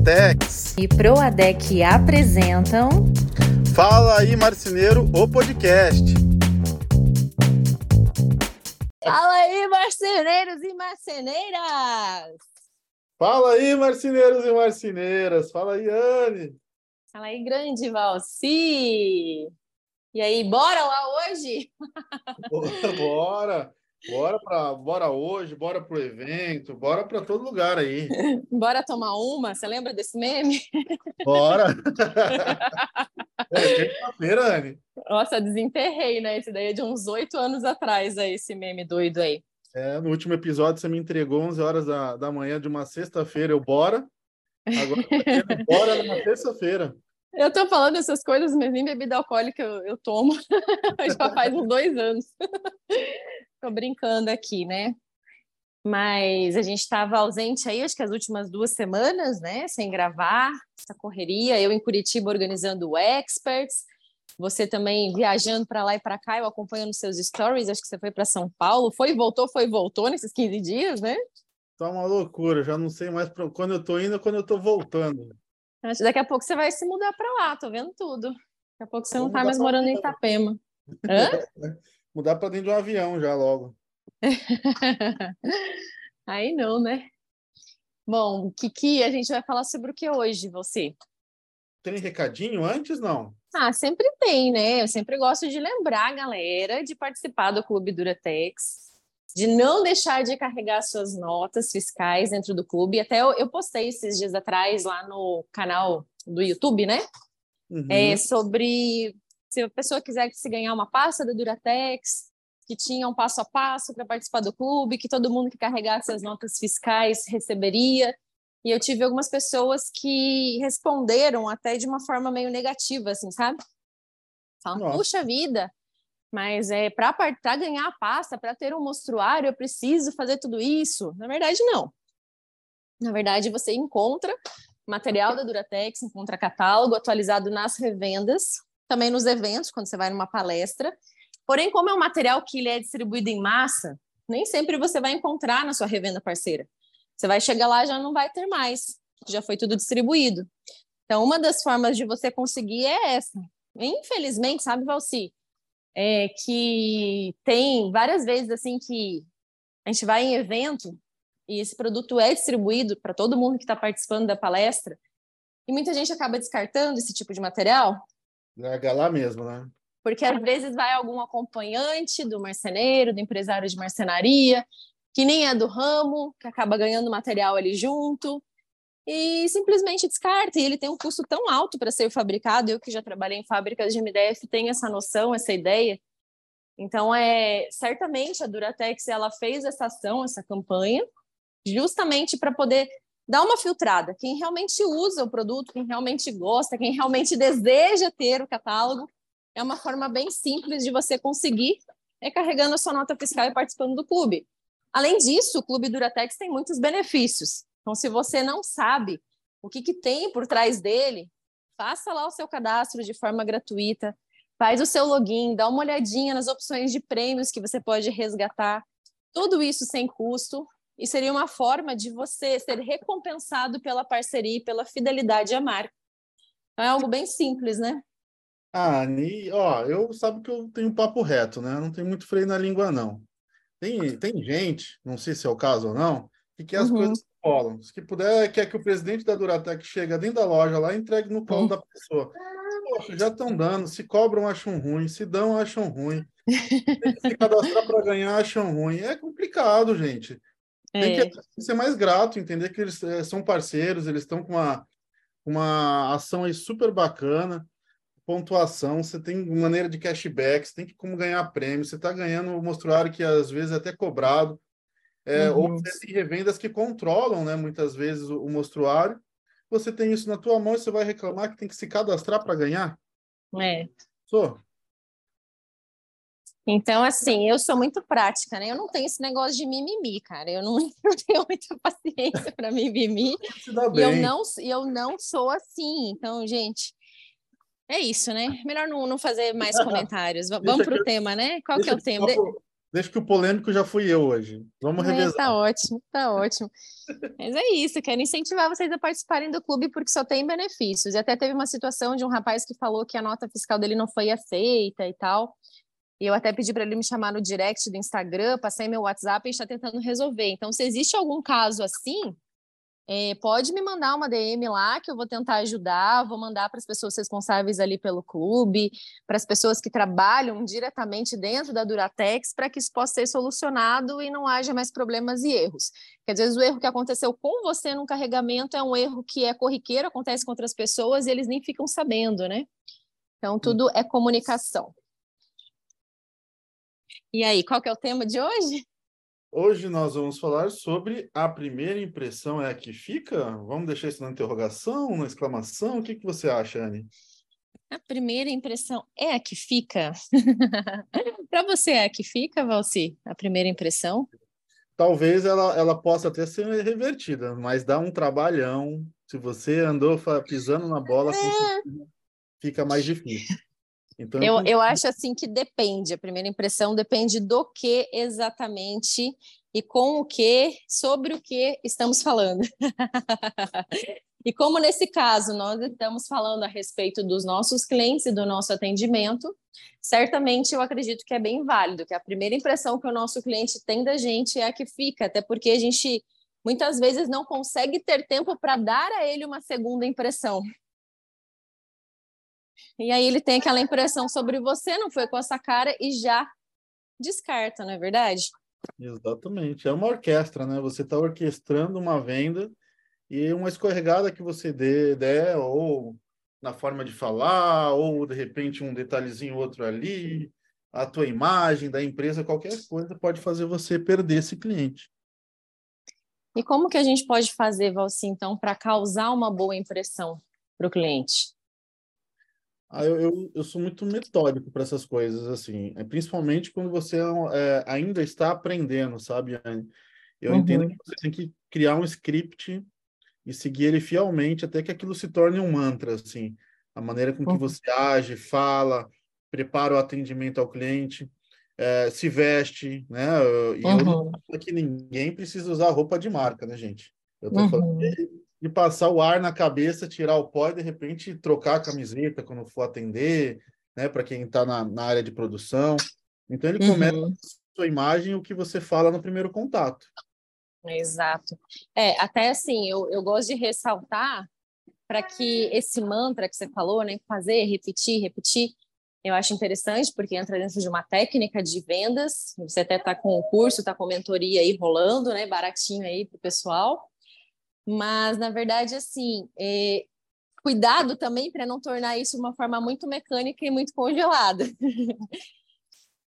Duratex e Proadec apresentam Fala aí Marceneiro, o podcast. Fala aí marceneiros e marceneiras. Fala aí marceneiros e marceneiras. Fala aí Anne. Fala aí grande Valci. E aí, bora lá hoje? bora. Bora para, bora hoje, bora pro evento, bora para todo lugar aí. bora tomar uma. Você lembra desse meme? Bora. é quinta-feira, Anne. Nossa, desenterrei, né? Esse daí é de uns oito anos atrás, aí, esse meme doido aí. É, no último episódio você me entregou 11 horas da, da manhã de uma sexta-feira, eu bora. Agora tá bora numa terça-feira. Eu tô falando essas coisas, mas nem bebida alcoólica eu, eu tomo. Já faz uns dois anos. Tô brincando aqui, né? Mas a gente estava ausente aí, acho que as últimas duas semanas, né? Sem gravar, essa correria. Eu em Curitiba organizando o Experts. Você também viajando para lá e para cá, eu acompanhando seus stories. Acho que você foi para São Paulo. Foi voltou, foi e voltou nesses 15 dias, né? Tá uma loucura. Já não sei mais pra... quando eu tô indo quando eu tô voltando. Daqui a pouco você vai se mudar para lá, tô vendo tudo. Daqui a pouco você Vou não tá mais morando em Itapema. Hã? Mudar para dentro de um avião já logo. Aí não, né? Bom, Kiki, a gente vai falar sobre o que hoje, você? Tem recadinho antes, não? Ah, sempre tem, né? Eu sempre gosto de lembrar a galera de participar do Clube Duratex, de não deixar de carregar suas notas fiscais dentro do clube. Até eu, eu postei esses dias atrás lá no canal do YouTube, né? Uhum. É, sobre se a pessoa quiser se ganhar uma pasta da Duratex, que tinha um passo a passo para participar do clube, que todo mundo que carregasse as notas fiscais receberia. E eu tive algumas pessoas que responderam até de uma forma meio negativa, assim, sabe? Falam, puxa vida, mas é para ganhar a pasta, para ter um mostruário, eu preciso fazer tudo isso. Na verdade, não. Na verdade, você encontra material da Duratex, encontra catálogo atualizado nas revendas, também nos eventos, quando você vai numa palestra. Porém, como é um material que ele é distribuído em massa, nem sempre você vai encontrar na sua revenda parceira. Você vai chegar lá já não vai ter mais, já foi tudo distribuído. Então, uma das formas de você conseguir é essa. Infelizmente, sabe, Valci, é que tem várias vezes assim que a gente vai em evento e esse produto é distribuído para todo mundo que está participando da palestra e muita gente acaba descartando esse tipo de material Larga lá mesmo, né? Porque às vezes vai algum acompanhante do marceneiro, do empresário de marcenaria, que nem é do ramo, que acaba ganhando material ali junto, e simplesmente descarta. E ele tem um custo tão alto para ser fabricado. Eu que já trabalhei em fábricas de MDF tenho essa noção, essa ideia. Então, é certamente a Duratex ela fez essa ação, essa campanha, justamente para poder dá uma filtrada. Quem realmente usa o produto, quem realmente gosta, quem realmente deseja ter o catálogo, é uma forma bem simples de você conseguir é carregando a sua nota fiscal e participando do clube. Além disso, o Clube Duratex tem muitos benefícios. Então, se você não sabe o que, que tem por trás dele, faça lá o seu cadastro de forma gratuita, faz o seu login, dá uma olhadinha nas opções de prêmios que você pode resgatar. Tudo isso sem custo, e seria uma forma de você ser recompensado pela parceria e pela fidelidade à marca. Então, é algo bem simples, né? Ah, e, ó, eu sabe que eu tenho papo reto, né? Não tem muito freio na língua, não. Tem, tem gente, não sei se é o caso ou não, que quer as uhum. coisas rolam. Se puder, quer que o presidente da Duratec chegue dentro da loja lá e entregue no colo uhum. da pessoa. Poxa, já estão dando. Se cobram, acham ruim. Se dão, acham ruim. se cadastrar para ganhar, acham ruim. É complicado, gente. Tem que é. ser mais grato, entender que eles é, são parceiros, eles estão com uma, uma ação aí super bacana, pontuação, você tem maneira de cashback, você tem que como ganhar prêmio, você está ganhando um mostruário que às vezes é até cobrado, é, uhum. ou você tem revendas que controlam, né, muitas vezes o, o mostruário, você tem isso na tua mão e você vai reclamar que tem que se cadastrar para ganhar? É. Sou. Então, assim, eu sou muito prática, né? Eu não tenho esse negócio de mimimi, cara. Eu não, eu tenho muita paciência para mimimi. e eu não, eu não sou assim. Então, gente, é isso, né? Melhor não, não fazer mais comentários. Vamos para o tema, né? Qual que é o tema? Deixa que o polêmico já fui eu hoje. Vamos é, revezar. Tá ótimo, tá ótimo. Mas é isso, quero incentivar vocês a participarem do clube porque só tem benefícios. E até teve uma situação de um rapaz que falou que a nota fiscal dele não foi aceita e tal. E eu até pedi para ele me chamar no direct do Instagram, passei meu WhatsApp e está tentando resolver. Então, se existe algum caso assim, é, pode me mandar uma DM lá que eu vou tentar ajudar, vou mandar para as pessoas responsáveis ali pelo clube, para as pessoas que trabalham diretamente dentro da Duratex, para que isso possa ser solucionado e não haja mais problemas e erros. Porque às vezes o erro que aconteceu com você no carregamento é um erro que é corriqueiro, acontece com outras pessoas e eles nem ficam sabendo, né? Então, tudo é comunicação. E aí, qual que é o tema de hoje? Hoje nós vamos falar sobre a primeira impressão é a que fica? Vamos deixar isso na interrogação, na exclamação? O que, que você acha, Anne? A primeira impressão é a que fica? Para você é a que fica, Valci? A primeira impressão? Talvez ela, ela possa até ser revertida, mas dá um trabalhão. Se você andou pisando na bola, é... fica mais difícil. Então, eu, eu acho assim que depende, a primeira impressão depende do que exatamente e com o que, sobre o que estamos falando. e como nesse caso nós estamos falando a respeito dos nossos clientes e do nosso atendimento, certamente eu acredito que é bem válido, que a primeira impressão que o nosso cliente tem da gente é a que fica, até porque a gente muitas vezes não consegue ter tempo para dar a ele uma segunda impressão. E aí ele tem aquela impressão sobre você, não foi com essa cara e já descarta, não é verdade? Exatamente. É uma orquestra, né? Você está orquestrando uma venda e uma escorregada que você dê, der, ou na forma de falar, ou de repente um detalhezinho outro ali, a tua imagem da empresa, qualquer coisa pode fazer você perder esse cliente. E como que a gente pode fazer, Valci, então, para causar uma boa impressão para o cliente? Ah, eu, eu, eu, sou muito metódico para essas coisas, assim, é, principalmente quando você é, ainda está aprendendo, sabe, Anne? Eu uhum. entendo que você tem que criar um script e seguir ele fielmente até que aquilo se torne um mantra, assim, a maneira com que uhum. você age, fala, prepara o atendimento ao cliente, é, se veste, né? E uhum. eu não uhum. que ninguém precisa usar roupa de marca, né, gente? Eu tô falando uhum. De passar o ar na cabeça, tirar o pó e de repente trocar a camiseta quando for atender, né? Para quem está na, na, área de produção. Então ele uhum. começa a sua imagem o que você fala no primeiro contato. Exato. É, até assim, eu, eu gosto de ressaltar para que esse mantra que você falou, né? Fazer, repetir, repetir, eu acho interessante porque entra dentro de uma técnica de vendas. Você até está com o curso, está com mentoria aí rolando, né? Baratinho aí para o pessoal. Mas, na verdade, assim, é, cuidado também para não tornar isso uma forma muito mecânica e muito congelada.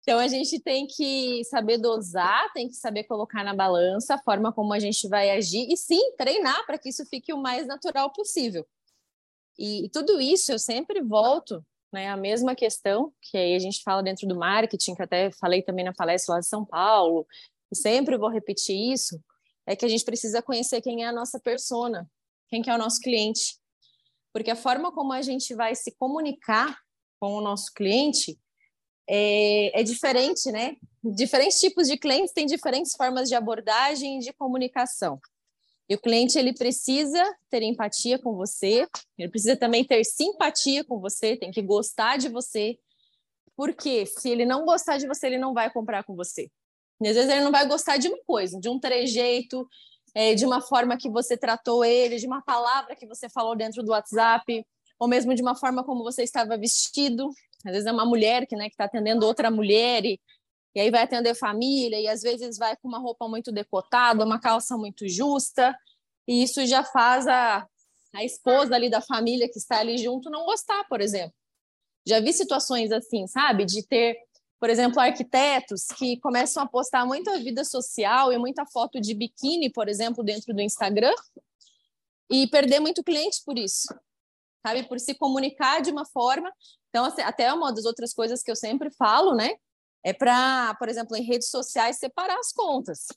então, a gente tem que saber dosar, tem que saber colocar na balança a forma como a gente vai agir e, sim, treinar para que isso fique o mais natural possível. E, e tudo isso eu sempre volto né, a mesma questão que aí a gente fala dentro do marketing, que até falei também na palestra lá de São Paulo, e sempre vou repetir isso, é que a gente precisa conhecer quem é a nossa persona, quem que é o nosso cliente. Porque a forma como a gente vai se comunicar com o nosso cliente é, é diferente, né? Diferentes tipos de clientes têm diferentes formas de abordagem e de comunicação. E o cliente ele precisa ter empatia com você, ele precisa também ter simpatia com você, tem que gostar de você. Porque se ele não gostar de você, ele não vai comprar com você. E às vezes ele não vai gostar de uma coisa, de um trejeito, é, de uma forma que você tratou ele, de uma palavra que você falou dentro do WhatsApp, ou mesmo de uma forma como você estava vestido. Às vezes é uma mulher que né, está atendendo outra mulher e, e aí vai atender família, e às vezes vai com uma roupa muito decotada, uma calça muito justa, e isso já faz a, a esposa ali da família que está ali junto não gostar, por exemplo. Já vi situações assim, sabe? De ter por exemplo, arquitetos que começam a postar muita vida social e muita foto de biquíni, por exemplo, dentro do Instagram, e perder muito cliente por isso, sabe? Por se comunicar de uma forma. Então, até uma das outras coisas que eu sempre falo, né? É para, por exemplo, em redes sociais, separar as contas.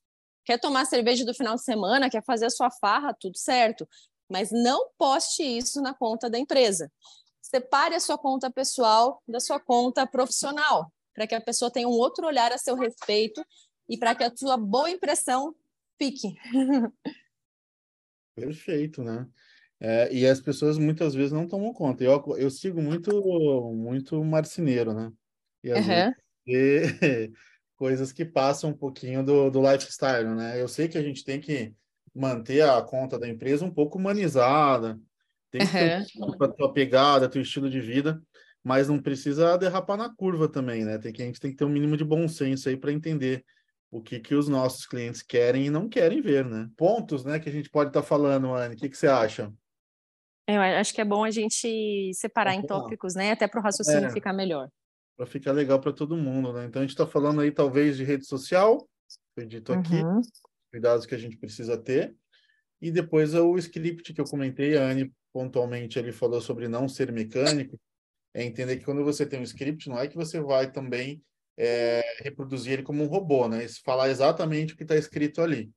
Quer tomar cerveja do final de semana, quer fazer a sua farra, tudo certo. Mas não poste isso na conta da empresa. Separe a sua conta pessoal da sua conta profissional para que a pessoa tenha um outro olhar a seu respeito e para que a sua boa impressão fique. Perfeito, né? É, e as pessoas muitas vezes não tomam conta. Eu, eu sigo muito muito marceneiro, né? E às uhum. vezes coisas que passam um pouquinho do, do lifestyle, né? Eu sei que a gente tem que manter a conta da empresa um pouco humanizada, tem que uhum. ter a tua pegada, teu estilo de vida, mas não precisa derrapar na curva também, né? Tem que, a gente tem que ter um mínimo de bom senso aí para entender o que, que os nossos clientes querem e não querem ver, né? Pontos, né, que a gente pode estar tá falando, Anne, o que, que você acha? Eu acho que é bom a gente separar em tópicos, né? Até para o raciocínio é, ficar melhor. Para ficar legal para todo mundo, né? Então a gente está falando aí talvez de rede social, foi dito aqui, uhum. cuidados que a gente precisa ter. E depois o script que eu comentei, a Anne pontualmente ele falou sobre não ser mecânico, é entender que quando você tem um script, não é que você vai também é, reproduzir ele como um robô, né? Falar exatamente o que está escrito ali.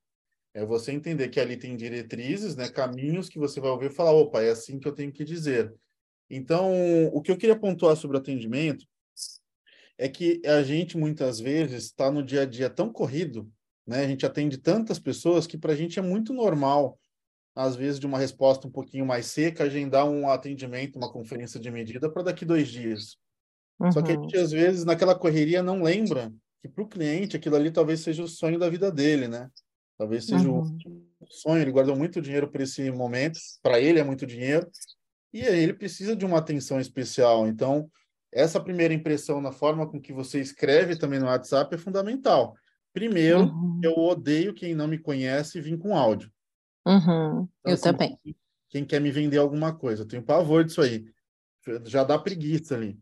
É você entender que ali tem diretrizes, né, caminhos que você vai ouvir e falar, opa, é assim que eu tenho que dizer. Então, o que eu queria pontuar sobre atendimento é que a gente muitas vezes está no dia a dia tão corrido, né? A gente atende tantas pessoas que para a gente é muito normal, às vezes de uma resposta um pouquinho mais seca, agendar um atendimento, uma conferência de medida para daqui dois dias. Uhum. Só que a gente às vezes naquela correria não lembra que para o cliente aquilo ali talvez seja o sonho da vida dele, né? Talvez seja uhum. o sonho, ele guardou muito dinheiro para esse momento, para ele é muito dinheiro, e aí ele precisa de uma atenção especial. Então, essa primeira impressão na forma com que você escreve também no WhatsApp é fundamental. Primeiro, uhum. eu odeio quem não me conhece vir com áudio. Uhum. Então, eu assim, também. Quem quer me vender alguma coisa, eu tenho pavor disso aí. Já dá preguiça ali.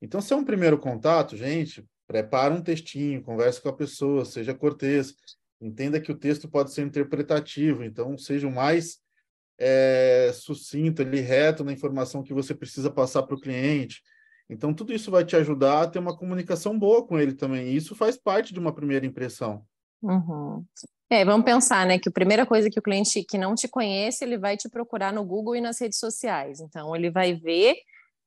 Então, se é um primeiro contato, gente, prepara um textinho, converse com a pessoa, seja cortês, Entenda que o texto pode ser interpretativo, então seja o mais é, sucinto, ali, reto na informação que você precisa passar para o cliente. Então, tudo isso vai te ajudar a ter uma comunicação boa com ele também. E isso faz parte de uma primeira impressão. Uhum. É, vamos pensar, né, que a primeira coisa que o cliente que não te conhece, ele vai te procurar no Google e nas redes sociais. Então, ele vai ver,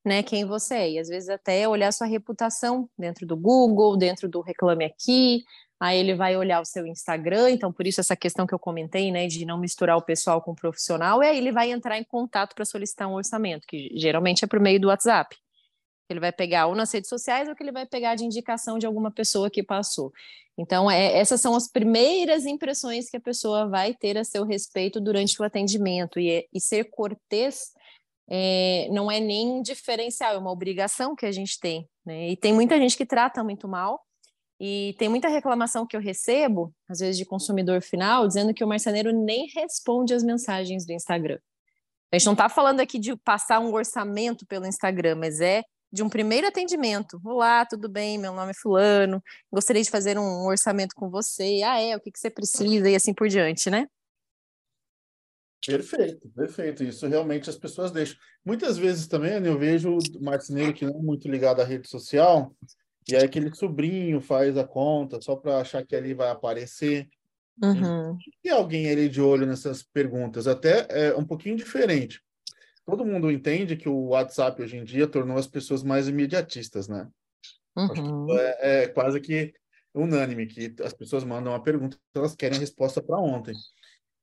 né, quem você é. E às vezes até olhar sua reputação dentro do Google, dentro do Reclame Aqui, aí ele vai olhar o seu Instagram, então por isso essa questão que eu comentei, né, de não misturar o pessoal com o profissional, e aí ele vai entrar em contato para solicitar um orçamento, que geralmente é por meio do WhatsApp. Ele vai pegar ou nas redes sociais ou que ele vai pegar de indicação de alguma pessoa que passou. Então, é, essas são as primeiras impressões que a pessoa vai ter a seu respeito durante o atendimento. E, e ser cortês é, não é nem diferencial, é uma obrigação que a gente tem. Né? E tem muita gente que trata muito mal, e tem muita reclamação que eu recebo, às vezes de consumidor final, dizendo que o marceneiro nem responde as mensagens do Instagram. A gente não está falando aqui de passar um orçamento pelo Instagram, mas é de um primeiro atendimento. Olá, tudo bem? Meu nome é Fulano. Gostaria de fazer um orçamento com você. Ah, é? O que, que você precisa? E assim por diante, né? Perfeito, perfeito. Isso realmente as pessoas deixam. Muitas vezes também eu vejo o marceneiro que não é muito ligado à rede social, e aí aquele sobrinho faz a conta só para achar que ali vai aparecer. Uhum. E alguém ali de olho nessas perguntas, até é um pouquinho diferente. Todo mundo entende que o WhatsApp hoje em dia tornou as pessoas mais imediatistas, né? Uhum. É, é, quase que unânime que as pessoas mandam uma pergunta, elas querem a resposta para ontem.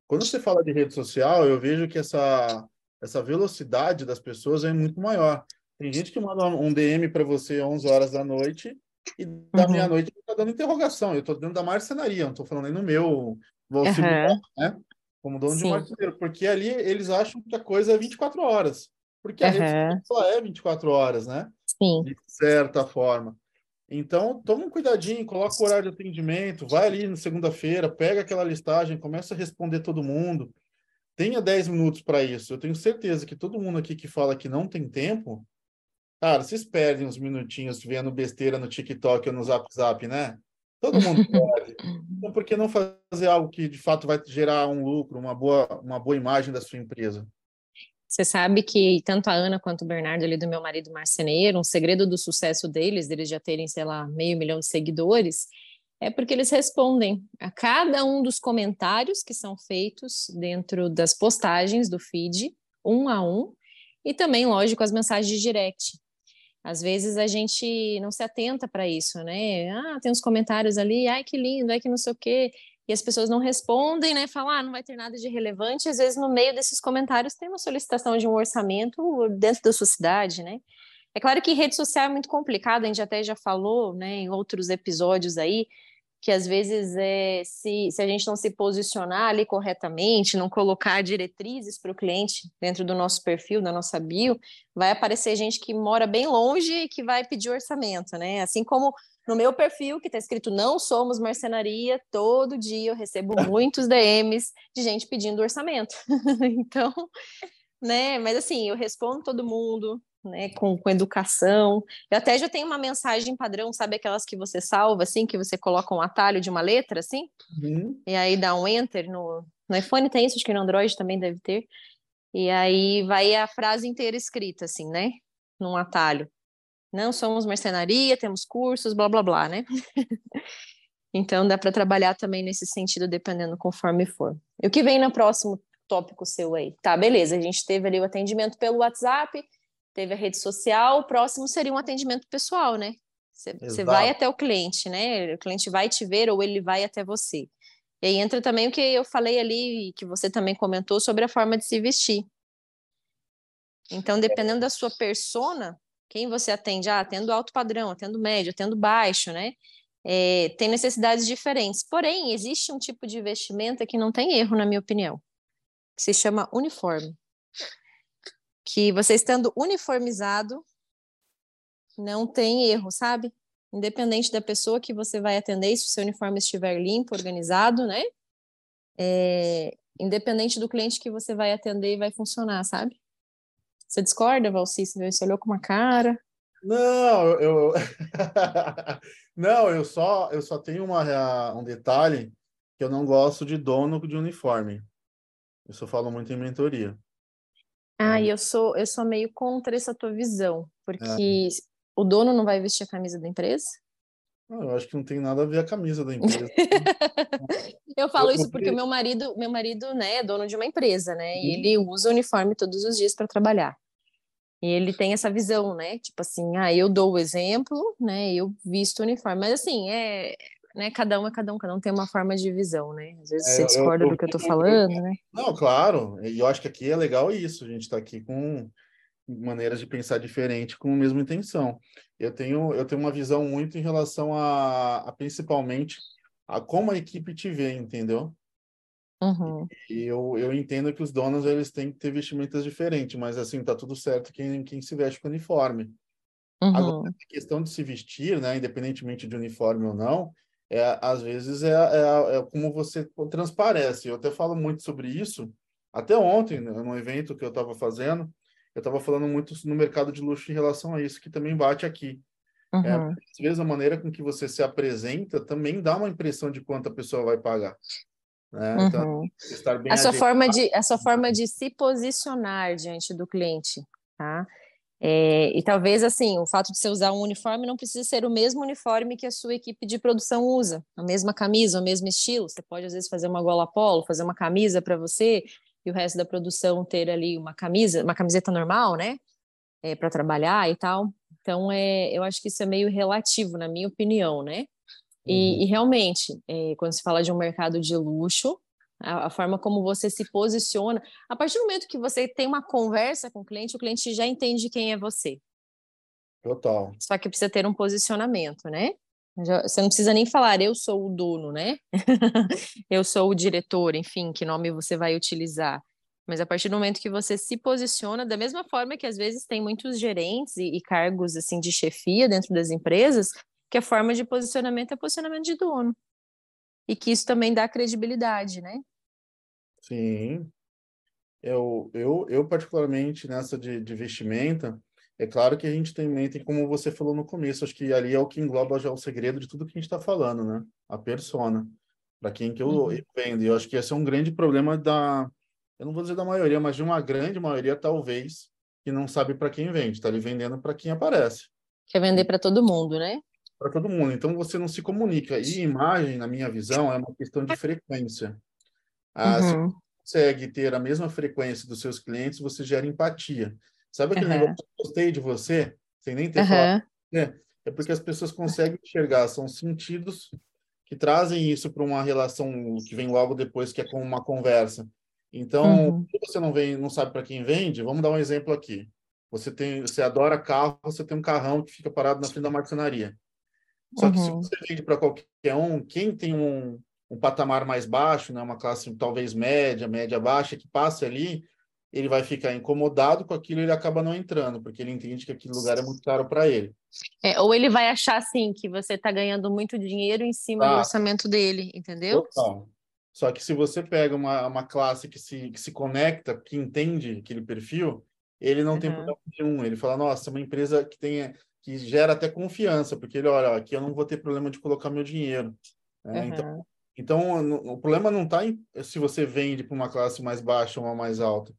Quando você fala de rede social, eu vejo que essa essa velocidade das pessoas é muito maior. Tem gente que manda um DM para você às 11 horas da noite e da uhum. meia-noite está dando interrogação. Eu estou dentro da marcenaria, não estou falando aí no meu vou uhum. né? Como dono Sim. de marceneiro, porque ali eles acham que a coisa é 24 horas. Porque a uhum. rede social é 24 horas, né? Sim. De certa forma. Então, toma um cuidadinho, coloca o horário de atendimento, vai ali na segunda-feira, pega aquela listagem, começa a responder todo mundo. Tenha 10 minutos para isso. Eu tenho certeza que todo mundo aqui que fala que não tem tempo, Cara, vocês perdem uns minutinhos vendo besteira no TikTok ou no Zap Zap, né? Todo mundo perde. Então, por que não fazer algo que de fato vai gerar um lucro, uma boa, uma boa imagem da sua empresa? Você sabe que tanto a Ana quanto o Bernardo ali do meu marido marceneiro, um segredo do sucesso deles, deles já terem, sei lá, meio milhão de seguidores, é porque eles respondem a cada um dos comentários que são feitos dentro das postagens do feed, um a um, e também, lógico, as mensagens de direct. Às vezes a gente não se atenta para isso, né? Ah, tem uns comentários ali, ai que lindo, ai que não sei o quê. E as pessoas não respondem, né? Falam, ah, não vai ter nada de relevante. Às vezes, no meio desses comentários, tem uma solicitação de um orçamento dentro da sua cidade, né? É claro que rede social é muito complicado, a gente até já falou, né, em outros episódios aí, que às vezes é, se, se a gente não se posicionar ali corretamente, não colocar diretrizes para o cliente dentro do nosso perfil, da nossa bio, vai aparecer gente que mora bem longe e que vai pedir orçamento, né? Assim como no meu perfil, que está escrito não somos marcenaria, todo dia eu recebo muitos DMs de gente pedindo orçamento. então, né? Mas assim, eu respondo todo mundo, né, com, com educação. Eu até já tenho uma mensagem padrão, sabe aquelas que você salva, assim, que você coloca um atalho de uma letra, assim, uhum. e aí dá um enter no, no iPhone tem isso, acho que no Android também deve ter. E aí vai a frase inteira escrita, assim, né, num atalho. Não somos mercenaria, temos cursos, blá blá blá, né? então dá para trabalhar também nesse sentido, dependendo conforme for. E o que vem no próximo tópico seu aí? Tá, beleza, a gente teve ali o atendimento pelo WhatsApp, teve a rede social, o próximo seria um atendimento pessoal, né? Você vai até o cliente, né? O cliente vai te ver ou ele vai até você. E aí entra também o que eu falei ali, que você também comentou sobre a forma de se vestir. Então, dependendo da sua persona, quem você atende, ah, atendo alto padrão, atendo médio, atendo baixo, né? É, tem necessidades diferentes. Porém, existe um tipo de vestimenta que não tem erro, na minha opinião, que se chama uniforme que você estando uniformizado não tem erro, sabe? Independente da pessoa que você vai atender, se o seu uniforme estiver limpo, organizado, né? É, independente do cliente que você vai atender, vai funcionar, sabe? Você discorda, Valci? Você olhou com uma cara? Não, eu, não, eu só eu só tenho uma, um detalhe que eu não gosto de dono de uniforme. Isso eu falo muito em mentoria. Ah, e eu sou, eu sou meio contra essa tua visão, porque é. o dono não vai vestir a camisa da empresa? eu acho que não tem nada a ver a camisa da empresa. eu falo eu, isso porque o meu marido, meu marido, né, é dono de uma empresa, né? E ele usa o uniforme todos os dias para trabalhar. E ele tem essa visão, né? Tipo assim, ah, eu dou o exemplo, né? Eu visto o uniforme. Mas assim, é, né? Cada um é cada um, cada um tem uma forma de visão, né? Às vezes é, você discorda eu, eu, do que eu tô falando, né? Não, claro. E eu acho que aqui é legal isso. A gente está aqui com maneiras de pensar diferente com a mesma intenção. Eu tenho eu tenho uma visão muito em relação a, a principalmente a como a equipe te vê, entendeu? Uhum. E eu, eu entendo que os donos eles têm que ter vestimentas diferentes, mas assim tá tudo certo quem, quem se veste com uniforme. Uhum. Agora, a questão de se vestir, né, independentemente de uniforme ou não, é, às vezes é, é, é, como você transparece. Eu até falo muito sobre isso. Até ontem, né, no evento que eu estava fazendo, eu estava falando muito no mercado de luxo em relação a isso, que também bate aqui. É, uhum. É, às vezes a maneira com que você se apresenta também dá uma impressão de quanto a pessoa vai pagar. Né? Então, uhum. estar bem a sua forma de a sua forma de se posicionar diante do cliente, tá? É, e talvez assim, o fato de você usar um uniforme não precisa ser o mesmo uniforme que a sua equipe de produção usa, a mesma camisa, o mesmo estilo. Você pode às vezes fazer uma gola polo, fazer uma camisa para você e o resto da produção ter ali uma camisa, uma camiseta normal, né? É, para trabalhar e tal. Então, é, eu acho que isso é meio relativo, na minha opinião, né? E, uhum. e realmente, é, quando se fala de um mercado de luxo, a, a, forma como você se posiciona. A partir do momento que você tem uma conversa com o cliente, o cliente já entende quem é você. Total. Só que precisa ter um posicionamento, né? Já, você não precisa nem falar, eu sou o dono, né? eu sou o diretor, enfim, que nome você vai utilizar. Mas a partir do momento que você se posiciona, da mesma forma que às vezes tem muitos gerentes e, e cargos assim de chefia dentro das empresas, que a forma de posicionamento é posicionamento de dono e que isso também dá credibilidade, né? Sim. Eu, eu, eu particularmente, nessa de, de vestimenta, é claro que a gente tem, tem, como você falou no começo, acho que ali é o que engloba já o segredo de tudo que a gente está falando, né? A persona. Para quem que eu, uhum. eu vendo. E eu acho que esse é um grande problema da, eu não vou dizer da maioria, mas de uma grande maioria, talvez, que não sabe para quem vende, está ali vendendo para quem aparece. Quer vender para todo mundo, né? para todo mundo. Então você não se comunica. E imagem, na minha visão, é uma questão de frequência. Ah, uhum. Se você consegue ter a mesma frequência dos seus clientes, você gera empatia. Sabe aquele uhum. negócio que eu gostei de você? sem nem ter uhum. falado. É, é porque as pessoas conseguem enxergar, são sentidos que trazem isso para uma relação que vem logo depois, que é como uma conversa. Então, uhum. se você não vem, não sabe para quem vende, vamos dar um exemplo aqui. Você tem, você adora carro, você tem um carrão que fica parado na frente da marcenaria. Só que uhum. se você vende para qualquer um, quem tem um, um patamar mais baixo, né, uma classe talvez média, média baixa, que passe ali, ele vai ficar incomodado com aquilo e ele acaba não entrando, porque ele entende que aquele lugar é muito caro para ele. É, ou ele vai achar assim que você está ganhando muito dinheiro em cima do orçamento dele, entendeu? Total. Só que se você pega uma, uma classe que se, que se conecta, que entende aquele perfil, ele não uhum. tem problema nenhum. Ele fala, nossa, é uma empresa que tem que gera até confiança, porque ele olha, aqui eu não vou ter problema de colocar meu dinheiro. Uhum. Então, então o problema não está se você vende para uma classe mais baixa ou uma mais alta.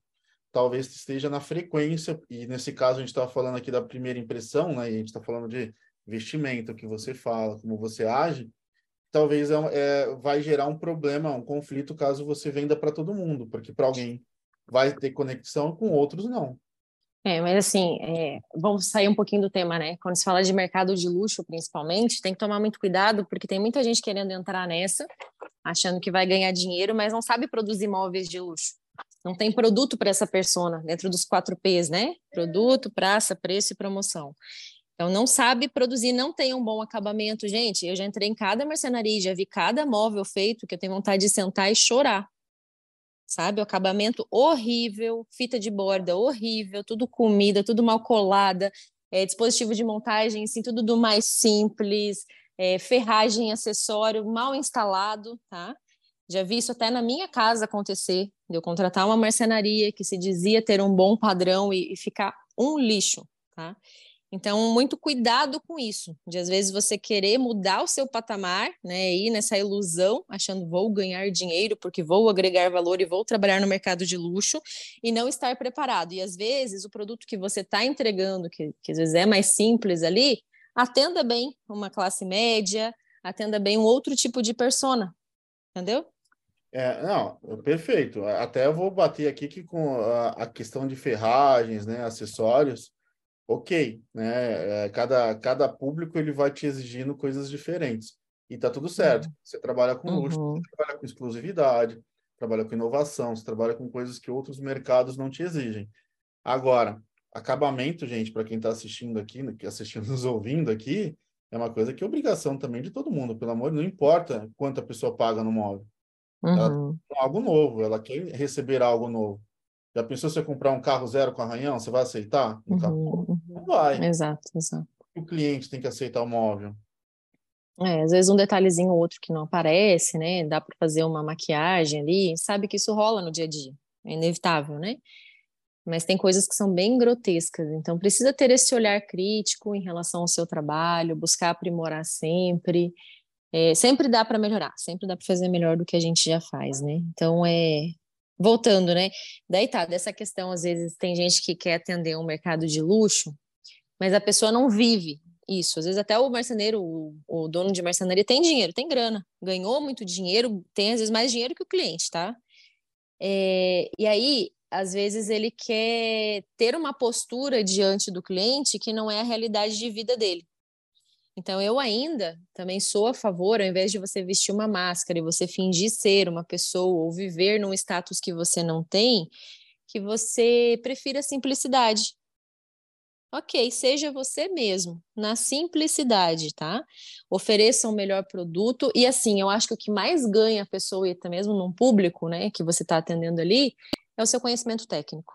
Talvez esteja na frequência, e nesse caso a gente estava falando aqui da primeira impressão, né? E a gente está falando de vestimento, que você fala, como você age, talvez é, é, vai gerar um problema, um conflito caso você venda para todo mundo, porque para alguém vai ter conexão com outros não. É, mas assim, é, vamos sair um pouquinho do tema, né? Quando se fala de mercado de luxo, principalmente, tem que tomar muito cuidado, porque tem muita gente querendo entrar nessa, achando que vai ganhar dinheiro, mas não sabe produzir móveis de luxo. Não tem produto para essa persona, dentro dos quatro P's, né? Produto, praça, preço e promoção. Então, não sabe produzir, não tem um bom acabamento. Gente, eu já entrei em cada marcenaria, já vi cada móvel feito que eu tenho vontade de sentar e chorar sabe? O acabamento horrível, fita de borda horrível, tudo comida, tudo mal colada, é, dispositivo de montagem, assim, tudo do mais simples, é, ferragem, acessório mal instalado, tá? Já vi isso até na minha casa acontecer, de eu contratar uma marcenaria que se dizia ter um bom padrão e, e ficar um lixo, tá? Então, muito cuidado com isso, de às vezes você querer mudar o seu patamar, né, ir nessa ilusão, achando vou ganhar dinheiro porque vou agregar valor e vou trabalhar no mercado de luxo e não estar preparado. E às vezes o produto que você está entregando, que, que às vezes é mais simples ali, atenda bem uma classe média, atenda bem um outro tipo de persona, entendeu? É, não, perfeito. Até vou bater aqui que com a, a questão de ferragens, né, acessórios, ok, né? É, cada, cada público ele vai te exigindo coisas diferentes. E tá tudo certo. Uhum. Você trabalha com luxo, uhum. você trabalha com exclusividade, trabalha com inovação, você trabalha com coisas que outros mercados não te exigem. Agora, acabamento, gente, para quem está assistindo aqui, né, assistindo, nos ouvindo aqui, é uma coisa que é obrigação também de todo mundo, pelo amor, não importa quanto a pessoa paga no móvel. Uhum. Ela algo novo, ela quer receber algo novo. Já pensou se você comprar um carro zero com arranhão? Você vai aceitar? Um uhum, uhum. Não vai. Exato, exato. O cliente tem que aceitar o móvel. É, às vezes um detalhezinho ou outro que não aparece, né? Dá para fazer uma maquiagem ali, sabe que isso rola no dia a dia, é inevitável, né? Mas tem coisas que são bem grotescas, então precisa ter esse olhar crítico em relação ao seu trabalho, buscar aprimorar sempre. É, sempre dá para melhorar, sempre dá para fazer melhor do que a gente já faz, né? Então é voltando, né? Daí tá, dessa questão, às vezes tem gente que quer atender um mercado de luxo, mas a pessoa não vive isso. Às vezes até o marceneiro, o, o dono de marcenaria tem dinheiro, tem grana, ganhou muito dinheiro, tem às vezes mais dinheiro que o cliente, tá? É, e aí, às vezes ele quer ter uma postura diante do cliente que não é a realidade de vida dele. Então, eu ainda também sou a favor, ao invés de você vestir uma máscara e você fingir ser uma pessoa ou viver num status que você não tem, que você prefira a simplicidade. Ok, seja você mesmo, na simplicidade, tá? Ofereça um melhor produto. E assim, eu acho que o que mais ganha a pessoa, e até mesmo num público, né, que você está atendendo ali, é o seu conhecimento técnico.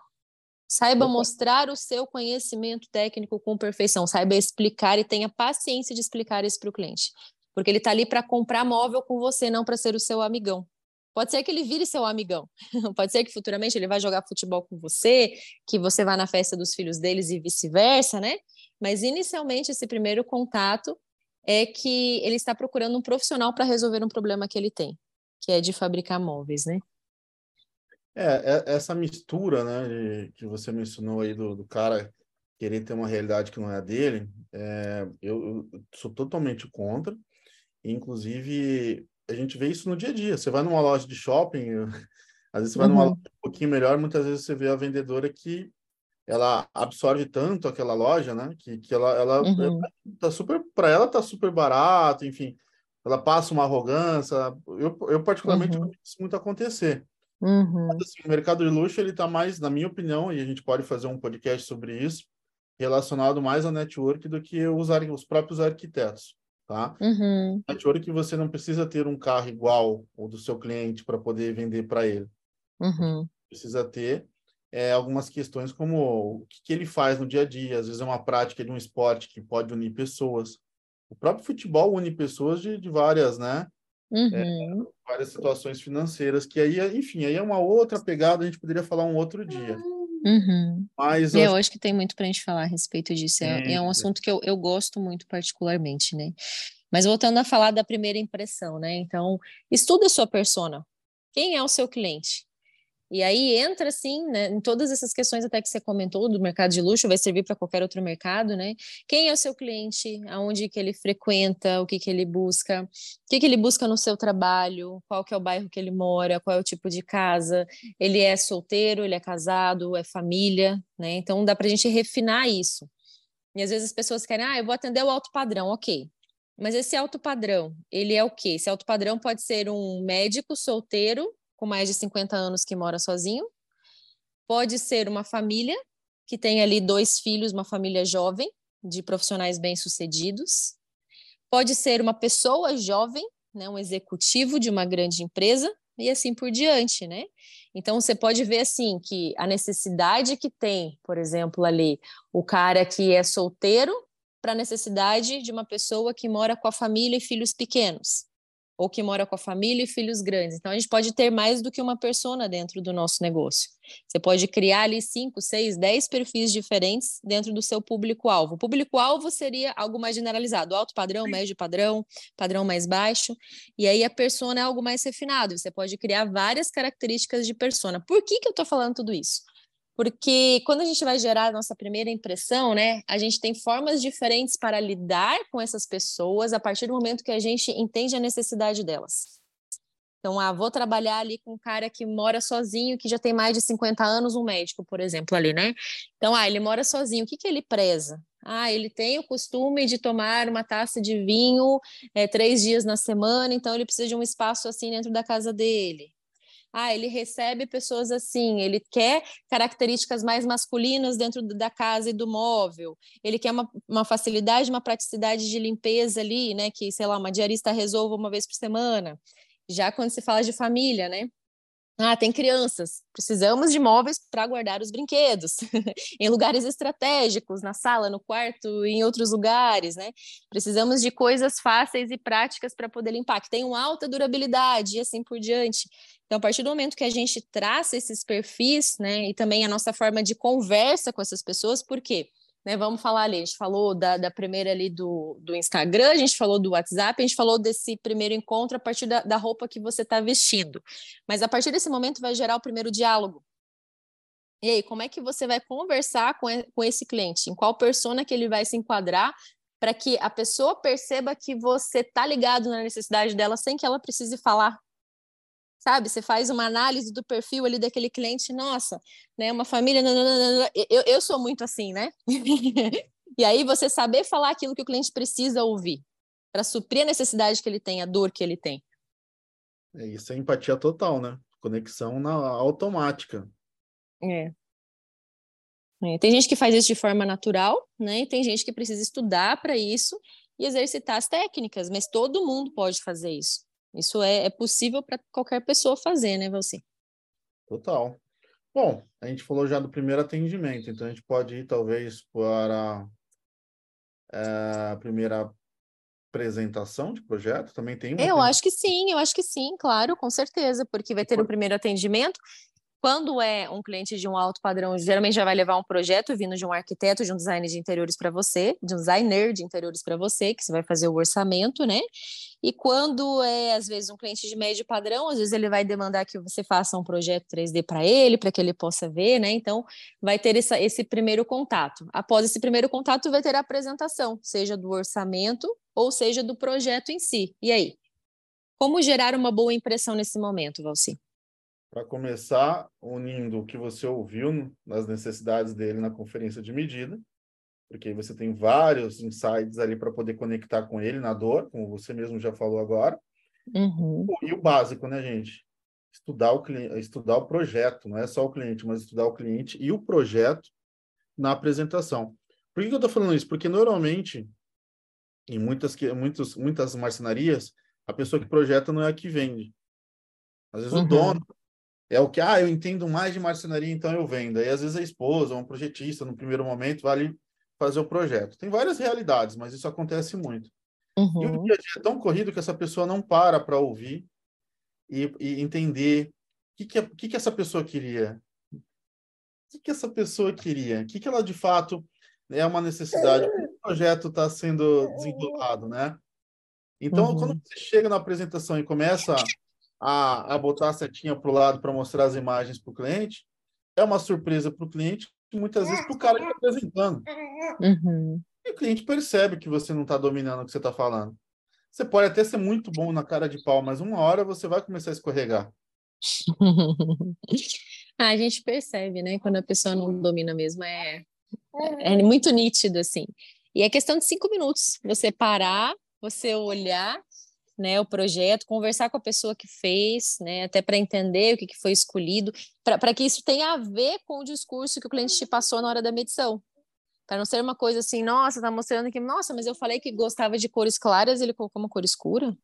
Saiba Opa. mostrar o seu conhecimento técnico com perfeição, saiba explicar e tenha paciência de explicar isso para o cliente. Porque ele está ali para comprar móvel com você, não para ser o seu amigão. Pode ser que ele vire seu amigão. Pode ser que futuramente ele vai jogar futebol com você, que você vá na festa dos filhos deles e vice-versa, né? Mas inicialmente esse primeiro contato é que ele está procurando um profissional para resolver um problema que ele tem, que é de fabricar móveis, né? É, é, essa mistura, né, que você mencionou aí do, do cara querer ter uma realidade que não é a dele, é, eu, eu, sou totalmente contra. Inclusive, a gente vê isso no dia a dia. Você vai numa loja de shopping, às vezes você vai numa uhum. loja um pouquinho melhor, muitas vezes você vê a vendedora que ela absorve tanto aquela loja, né? Que, que ela, ela, uhum. ela tá super, para ela tá super barato, enfim, ela passa uma arrogância. Eu, eu particularmente uhum. isso muito acontecer. Uhum. Mas, assim, o mercado de luxo ele tá mais, na minha opinião, e a gente pode fazer um podcast sobre isso, relacionado mais ao network do que os, os próprios arquitetos, tá? Uhum. Network você não precisa ter um carro igual ao do seu cliente para poder vender para ele. Uhum. Precisa ter é, algumas questões como o que, que, ele faz no dia a dia, às vezes é uma prática de um esporte que pode unir pessoas. O próprio futebol une pessoas de, de várias, né? Uhum. É, várias situações financeiras, que aí, enfim, aí é uma outra pegada, a gente poderia falar um outro dia. Uhum. Mas eu acho que tem muito para a gente falar a respeito disso. É, é um assunto que eu, eu gosto muito particularmente, né? Mas voltando a falar da primeira impressão, né? Então, estuda a sua persona. Quem é o seu cliente? E aí entra assim, né, em todas essas questões até que você comentou do mercado de luxo, vai servir para qualquer outro mercado, né? Quem é o seu cliente? Aonde que ele frequenta? O que que ele busca? O que que ele busca no seu trabalho? Qual que é o bairro que ele mora? Qual é o tipo de casa? Ele é solteiro? Ele é casado? É família? Né? Então dá para a gente refinar isso. E às vezes as pessoas querem, ah, eu vou atender o alto padrão, ok. Mas esse alto padrão, ele é o quê? Esse alto padrão pode ser um médico solteiro com mais de 50 anos que mora sozinho. Pode ser uma família que tem ali dois filhos, uma família jovem, de profissionais bem-sucedidos. Pode ser uma pessoa jovem, né, um executivo de uma grande empresa e assim por diante, né? Então você pode ver assim que a necessidade que tem, por exemplo, ali o cara que é solteiro para a necessidade de uma pessoa que mora com a família e filhos pequenos ou que mora com a família e filhos grandes. Então, a gente pode ter mais do que uma persona dentro do nosso negócio. Você pode criar ali cinco, seis, dez perfis diferentes dentro do seu público-alvo. O público-alvo seria algo mais generalizado, alto padrão, médio padrão, padrão mais baixo. E aí a persona é algo mais refinado. Você pode criar várias características de persona. Por que, que eu estou falando tudo isso? Porque quando a gente vai gerar a nossa primeira impressão, né, a gente tem formas diferentes para lidar com essas pessoas a partir do momento que a gente entende a necessidade delas. Então, ah, vou trabalhar ali com um cara que mora sozinho, que já tem mais de 50 anos, um médico, por exemplo, ali, né? Então, ah, ele mora sozinho, o que, que ele preza? Ah, ele tem o costume de tomar uma taça de vinho é, três dias na semana, então ele precisa de um espaço assim dentro da casa dele. Ah, ele recebe pessoas assim, ele quer características mais masculinas dentro da casa e do móvel, ele quer uma, uma facilidade, uma praticidade de limpeza ali, né? Que, sei lá, uma diarista resolva uma vez por semana. Já quando se fala de família, né? Ah, tem crianças. Precisamos de móveis para guardar os brinquedos, em lugares estratégicos, na sala, no quarto, em outros lugares, né? Precisamos de coisas fáceis e práticas para poder limpar, que tenham alta durabilidade e assim por diante. Então, a partir do momento que a gente traça esses perfis, né, e também a nossa forma de conversa com essas pessoas, por quê? Né, vamos falar ali, a gente falou da, da primeira ali do, do Instagram, a gente falou do WhatsApp, a gente falou desse primeiro encontro a partir da, da roupa que você está vestindo. Mas a partir desse momento vai gerar o primeiro diálogo. E aí, como é que você vai conversar com, com esse cliente? Em qual persona que ele vai se enquadrar para que a pessoa perceba que você está ligado na necessidade dela sem que ela precise falar sabe? Você faz uma análise do perfil ali daquele cliente, nossa, né? Uma família. Nananana. Eu, eu sou muito assim, né? e aí você saber falar aquilo que o cliente precisa ouvir para suprir a necessidade que ele tem, a dor que ele tem. É isso, é empatia total, né? Conexão na automática. É. é. Tem gente que faz isso de forma natural, né? E tem gente que precisa estudar para isso e exercitar as técnicas, mas todo mundo pode fazer isso. Isso é, é possível para qualquer pessoa fazer, né, você? Total. Bom, a gente falou já do primeiro atendimento, então a gente pode ir talvez para é, a primeira apresentação de projeto. Também tem uma. Eu acho que sim, eu acho que sim, claro, com certeza, porque vai ter o um primeiro atendimento quando é um cliente de um alto padrão, geralmente já vai levar um projeto vindo de um arquiteto, de um designer de interiores para você, de um designer de interiores para você, que você vai fazer o orçamento, né? E quando é, às vezes, um cliente de médio padrão, às vezes ele vai demandar que você faça um projeto 3D para ele, para que ele possa ver, né? Então, vai ter essa, esse primeiro contato. Após esse primeiro contato, vai ter a apresentação, seja do orçamento ou seja do projeto em si. E aí? Como gerar uma boa impressão nesse momento, Valci? Para começar unindo o que você ouviu nas necessidades dele na conferência de medida, porque você tem vários insights ali para poder conectar com ele na dor, como você mesmo já falou agora. Uhum. E o básico, né, gente? Estudar o cliente, estudar o projeto, não é só o cliente, mas estudar o cliente e o projeto na apresentação. Por que eu estou falando isso? Porque normalmente, em muitas, muitos, muitas marcenarias, a pessoa que projeta não é a que vende. Às vezes uhum. o dono é o que, ah, eu entendo mais de marcenaria, então eu vendo. Aí às vezes a esposa, um projetista, no primeiro momento, vai ali fazer o projeto. Tem várias realidades, mas isso acontece muito. Uhum. E o dia a dia é tão corrido que essa pessoa não para para ouvir e, e, entender o que, que, que, que essa pessoa queria. O que, que essa pessoa queria? O que, que ela de fato é uma necessidade? O projeto está sendo desenvolvido, né? Então, uhum. quando você chega na apresentação e começa a, a botar a setinha para o lado para mostrar as imagens para o cliente, é uma surpresa para o cliente e muitas vezes para o cara que está apresentando. Uhum. E o cliente percebe que você não está dominando o que você está falando. Você pode até ser muito bom na cara de pau, mas uma hora você vai começar a escorregar. ah, a gente percebe, né? Quando a pessoa não domina mesmo, é, é muito nítido, assim. E é questão de cinco minutos. Você parar, você olhar né, o projeto, conversar com a pessoa que fez, né, até para entender o que, que foi escolhido, para que isso tenha a ver com o discurso que o cliente te passou na hora da medição. Para não ser uma coisa assim, nossa, tá mostrando que, nossa, mas eu falei que gostava de cores claras, ele colocou uma cor escura.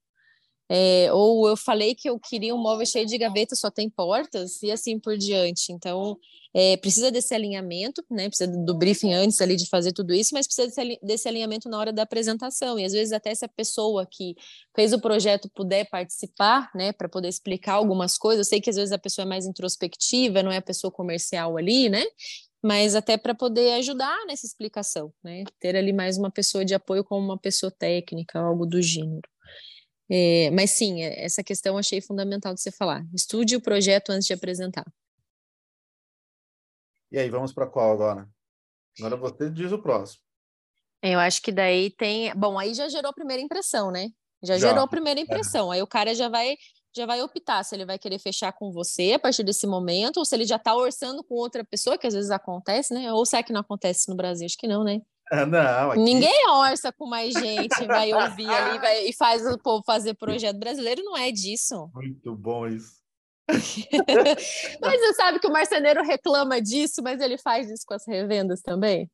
É, ou eu falei que eu queria um móvel cheio de gavetas, só tem portas, e assim por diante. Então, é, precisa desse alinhamento, né? Precisa do briefing antes ali de fazer tudo isso, mas precisa desse, desse alinhamento na hora da apresentação. E às vezes, até se a pessoa que fez o projeto puder participar, né, para poder explicar algumas coisas, eu sei que às vezes a pessoa é mais introspectiva, não é a pessoa comercial ali, né? Mas até para poder ajudar nessa explicação, né? Ter ali mais uma pessoa de apoio como uma pessoa técnica, algo do gênero. É, mas sim, é, essa questão eu achei fundamental de você falar. Estude o projeto antes de apresentar. E aí, vamos para qual agora? Agora você diz o próximo. Eu acho que daí tem. Bom, aí já gerou a primeira impressão, né? Já, já. gerou a primeira é. impressão. É. Aí o cara já vai já vai optar se ele vai querer fechar com você a partir desse momento, ou se ele já está orçando com outra pessoa, que às vezes acontece, né? Ou será que não acontece no Brasil? Acho que não, né? Ah, não, aqui... Ninguém orça com mais gente, vai ouvir ali vai, e faz o povo fazer projeto brasileiro, não é disso. Muito bom isso. mas você sabe que o marceneiro reclama disso, mas ele faz isso com as revendas também?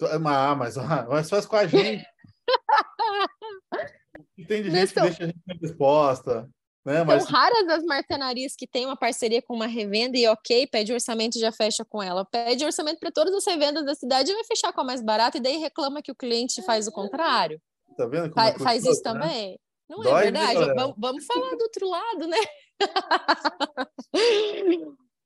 Ah, mas, mas faz com a gente. tem de gente que deixa a gente resposta. Né? Mas... São raras as marcenarias que têm uma parceria com uma revenda e ok, pede orçamento e já fecha com ela. Pede orçamento para todas as revendas da cidade e vai fechar com a mais barata e daí reclama que o cliente faz o contrário. Tá vendo? Fa é faz isso né? também? Não é Dói, é verdade? Vamos, vamos falar do outro lado, né?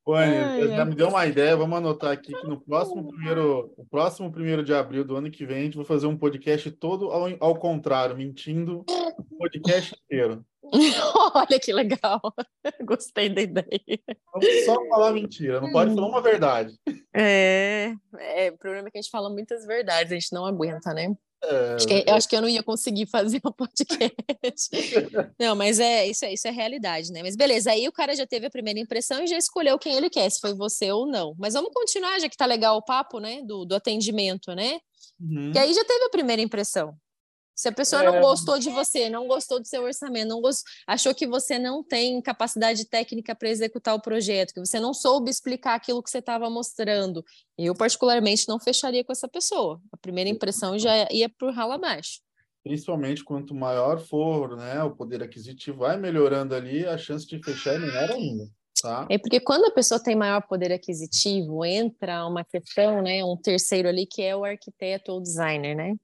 Oi, já me deu uma ideia, vamos anotar aqui que no próximo primeiro, o próximo primeiro de abril do ano que vem, a gente vai fazer um podcast todo ao, ao contrário, mentindo o podcast inteiro. Olha que legal, gostei da ideia. Vamos só falar mentira, não pode falar uma verdade. É, é, o problema é que a gente fala muitas verdades, a gente não aguenta, né? É, acho, que, eu acho que eu não ia conseguir fazer o um podcast. não, mas é isso, é isso é realidade, né? Mas beleza, aí o cara já teve a primeira impressão e já escolheu quem ele quer, se foi você ou não. Mas vamos continuar, já que tá legal o papo, né? Do, do atendimento, né? Uhum. E aí já teve a primeira impressão. Se a pessoa não é. gostou de você, não gostou do seu orçamento, não gost... achou que você não tem capacidade técnica para executar o projeto, que você não soube explicar aquilo que você estava mostrando, eu particularmente não fecharia com essa pessoa. A primeira impressão já ia por ralo abaixo. Principalmente quanto maior for né, o poder aquisitivo, vai melhorando ali, a chance de fechar é menor ainda. Tá? É porque quando a pessoa tem maior poder aquisitivo, entra uma questão, né, um terceiro ali que é o arquiteto ou designer, né?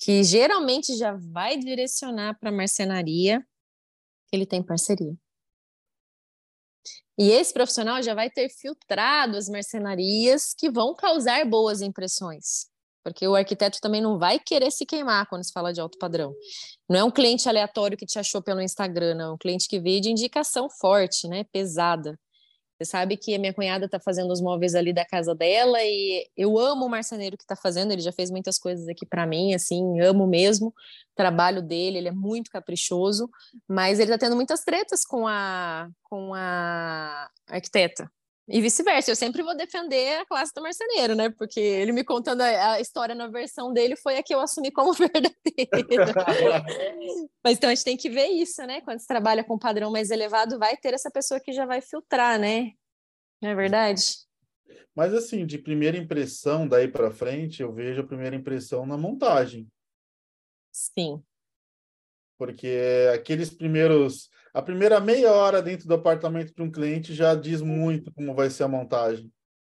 Que geralmente já vai direcionar para a marcenaria que ele tem parceria. E esse profissional já vai ter filtrado as marcenarias que vão causar boas impressões. Porque o arquiteto também não vai querer se queimar quando se fala de alto padrão. Não é um cliente aleatório que te achou pelo Instagram, não. É um cliente que veio de indicação forte, né? Pesada. Você sabe que a minha cunhada está fazendo os móveis ali da casa dela e eu amo o marceneiro que está fazendo, ele já fez muitas coisas aqui para mim, assim, amo mesmo o trabalho dele, ele é muito caprichoso, mas ele está tendo muitas tretas com a, com a arquiteta. E vice-versa, eu sempre vou defender a classe do marceneiro, né? Porque ele me contando a, a história na versão dele foi a que eu assumi como verdadeira. Mas então a gente tem que ver isso, né? Quando você trabalha com um padrão mais elevado, vai ter essa pessoa que já vai filtrar, né? Não é verdade? Mas assim, de primeira impressão daí para frente, eu vejo a primeira impressão na montagem. Sim. Porque aqueles primeiros a primeira meia hora dentro do apartamento de um cliente já diz muito como vai ser a montagem.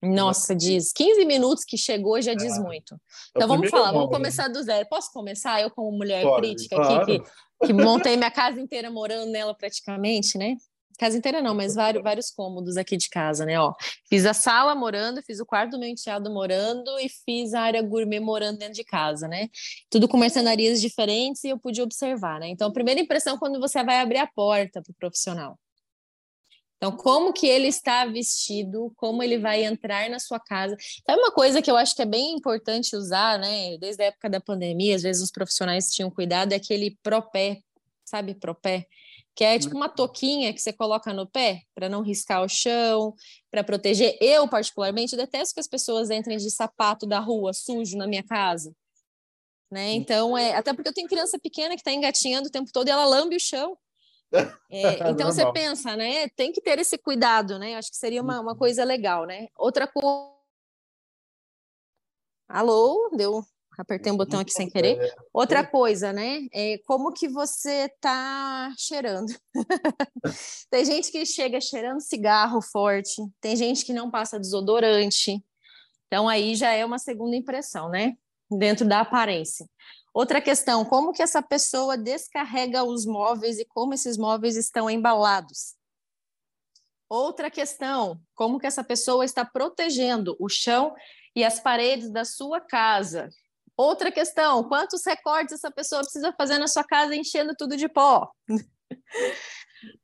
Nossa, diz. 15 minutos que chegou já diz é. muito. É então vamos falar, vamos começar do zero. Posso começar? Eu, como mulher Pode, crítica claro. aqui, que, que montei minha casa inteira morando nela praticamente, né? Casa inteira não, mas vários, vários cômodos aqui de casa, né? Ó, fiz a sala morando, fiz o quarto do meu enteado morando e fiz a área gourmet morando dentro de casa, né? Tudo com mercenarias diferentes e eu pude observar, né? Então, a primeira impressão quando você vai abrir a porta para o profissional. Então, como que ele está vestido, como ele vai entrar na sua casa. Então, é uma coisa que eu acho que é bem importante usar, né? Desde a época da pandemia, às vezes os profissionais tinham cuidado, é aquele propé, sabe, propé? Que é tipo uma toquinha que você coloca no pé para não riscar o chão, para proteger. Eu, particularmente, detesto que as pessoas entrem de sapato da rua sujo na minha casa. Né? Então, é, até porque eu tenho criança pequena que está engatinhando o tempo todo e ela lambe o chão. É, então você pensa, né? Tem que ter esse cuidado, né? Acho que seria uma, uma uhum. coisa legal, né? Outra coisa. Alô, deu apertei um botão aqui sem querer. É. Outra coisa, né? É como que você tá cheirando. tem gente que chega cheirando cigarro forte, tem gente que não passa desodorante. Então aí já é uma segunda impressão, né? Dentro da aparência. Outra questão, como que essa pessoa descarrega os móveis e como esses móveis estão embalados? Outra questão, como que essa pessoa está protegendo o chão e as paredes da sua casa? Outra questão: quantos recortes essa pessoa precisa fazer na sua casa enchendo tudo de pó?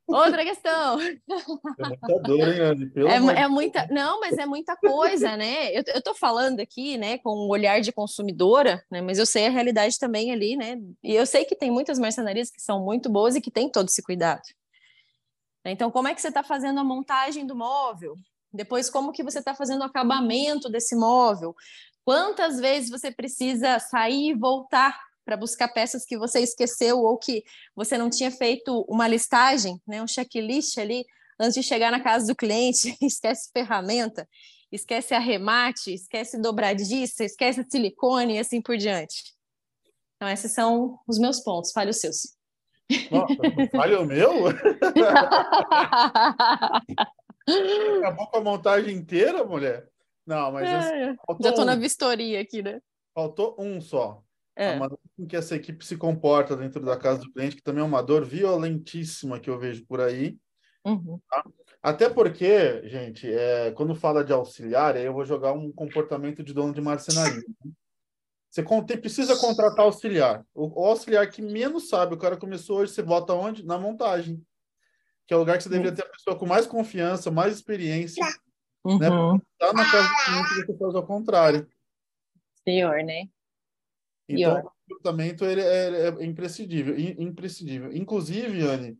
Outra questão. É muita dor, hein, Anne? Pelo é, é muita, não, mas é muita coisa, né? Eu, eu tô falando aqui, né, com um olhar de consumidora, né? Mas eu sei a realidade também ali, né? E eu sei que tem muitas marcenarias que são muito boas e que têm todo esse cuidado. Então, como é que você está fazendo a montagem do móvel? Depois, como que você está fazendo o acabamento desse móvel? Quantas vezes você precisa sair e voltar para buscar peças que você esqueceu ou que você não tinha feito uma listagem, né, um checklist ali antes de chegar na casa do cliente, esquece ferramenta, esquece arremate, esquece dobradiça, esquece silicone e assim por diante. Então, esses são os meus pontos. Fale os seus. Nossa, falha o meu? Acabou com a montagem inteira, mulher? Não, mas é, já estou um. na vistoria aqui, né? Faltou um só. É. A maneira com que essa equipe se comporta dentro da casa do cliente, que também é uma dor violentíssima que eu vejo por aí. Uhum. Tá? Até porque, gente, é, quando fala de auxiliar, aí eu vou jogar um comportamento de dono de marcenaria. Né? Você precisa contratar auxiliar. O, o, auxiliar que menos sabe, o cara começou hoje, você bota onde? Na montagem. Que é o lugar que você deveria ter a pessoa com mais confiança, mais experiência. Né? Uhum. Né? Tá na casa do cliente você faz ao contrário. Pior, né? Então, o comportamento ele é, é, imprescindível, imprescindível. Inclusive, Anne,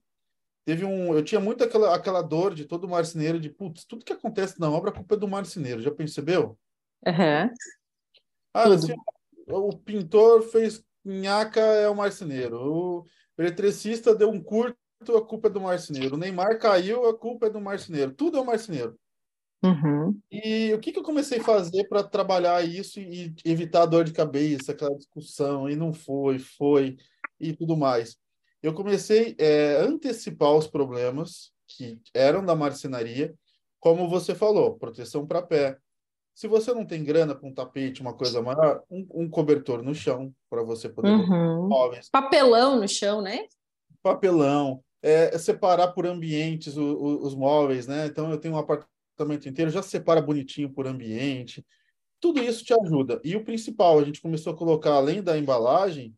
teve um, eu tinha muito aquela, aquela dor de todo marceneiro de, putz, tudo que acontece na obra a culpa é do marceneiro, já percebeu? Uhum. Ah, assim, o pintor fez nhaca, é o marceneiro. O eletricista deu um curto, a culpa é do marceneiro. O Neymar caiu, a culpa é do marceneiro. Tudo é o marceneiro. Uhum. E o que, que eu comecei a fazer para trabalhar isso e evitar a dor de cabeça, aquela discussão, e não foi, foi, e tudo mais? Eu comecei é, a antecipar os problemas que eram da marcenaria, como você falou, proteção para pé. Se você não tem grana para um tapete, uma coisa maior, um, um cobertor no chão, para você poder uhum. móveis. Papelão no chão, né? Papelão. É, separar por ambientes o, o, os móveis, né? Então, eu tenho um apartamento apartamento inteiro, já separa bonitinho por ambiente. Tudo isso te ajuda. E o principal, a gente começou a colocar, além da embalagem,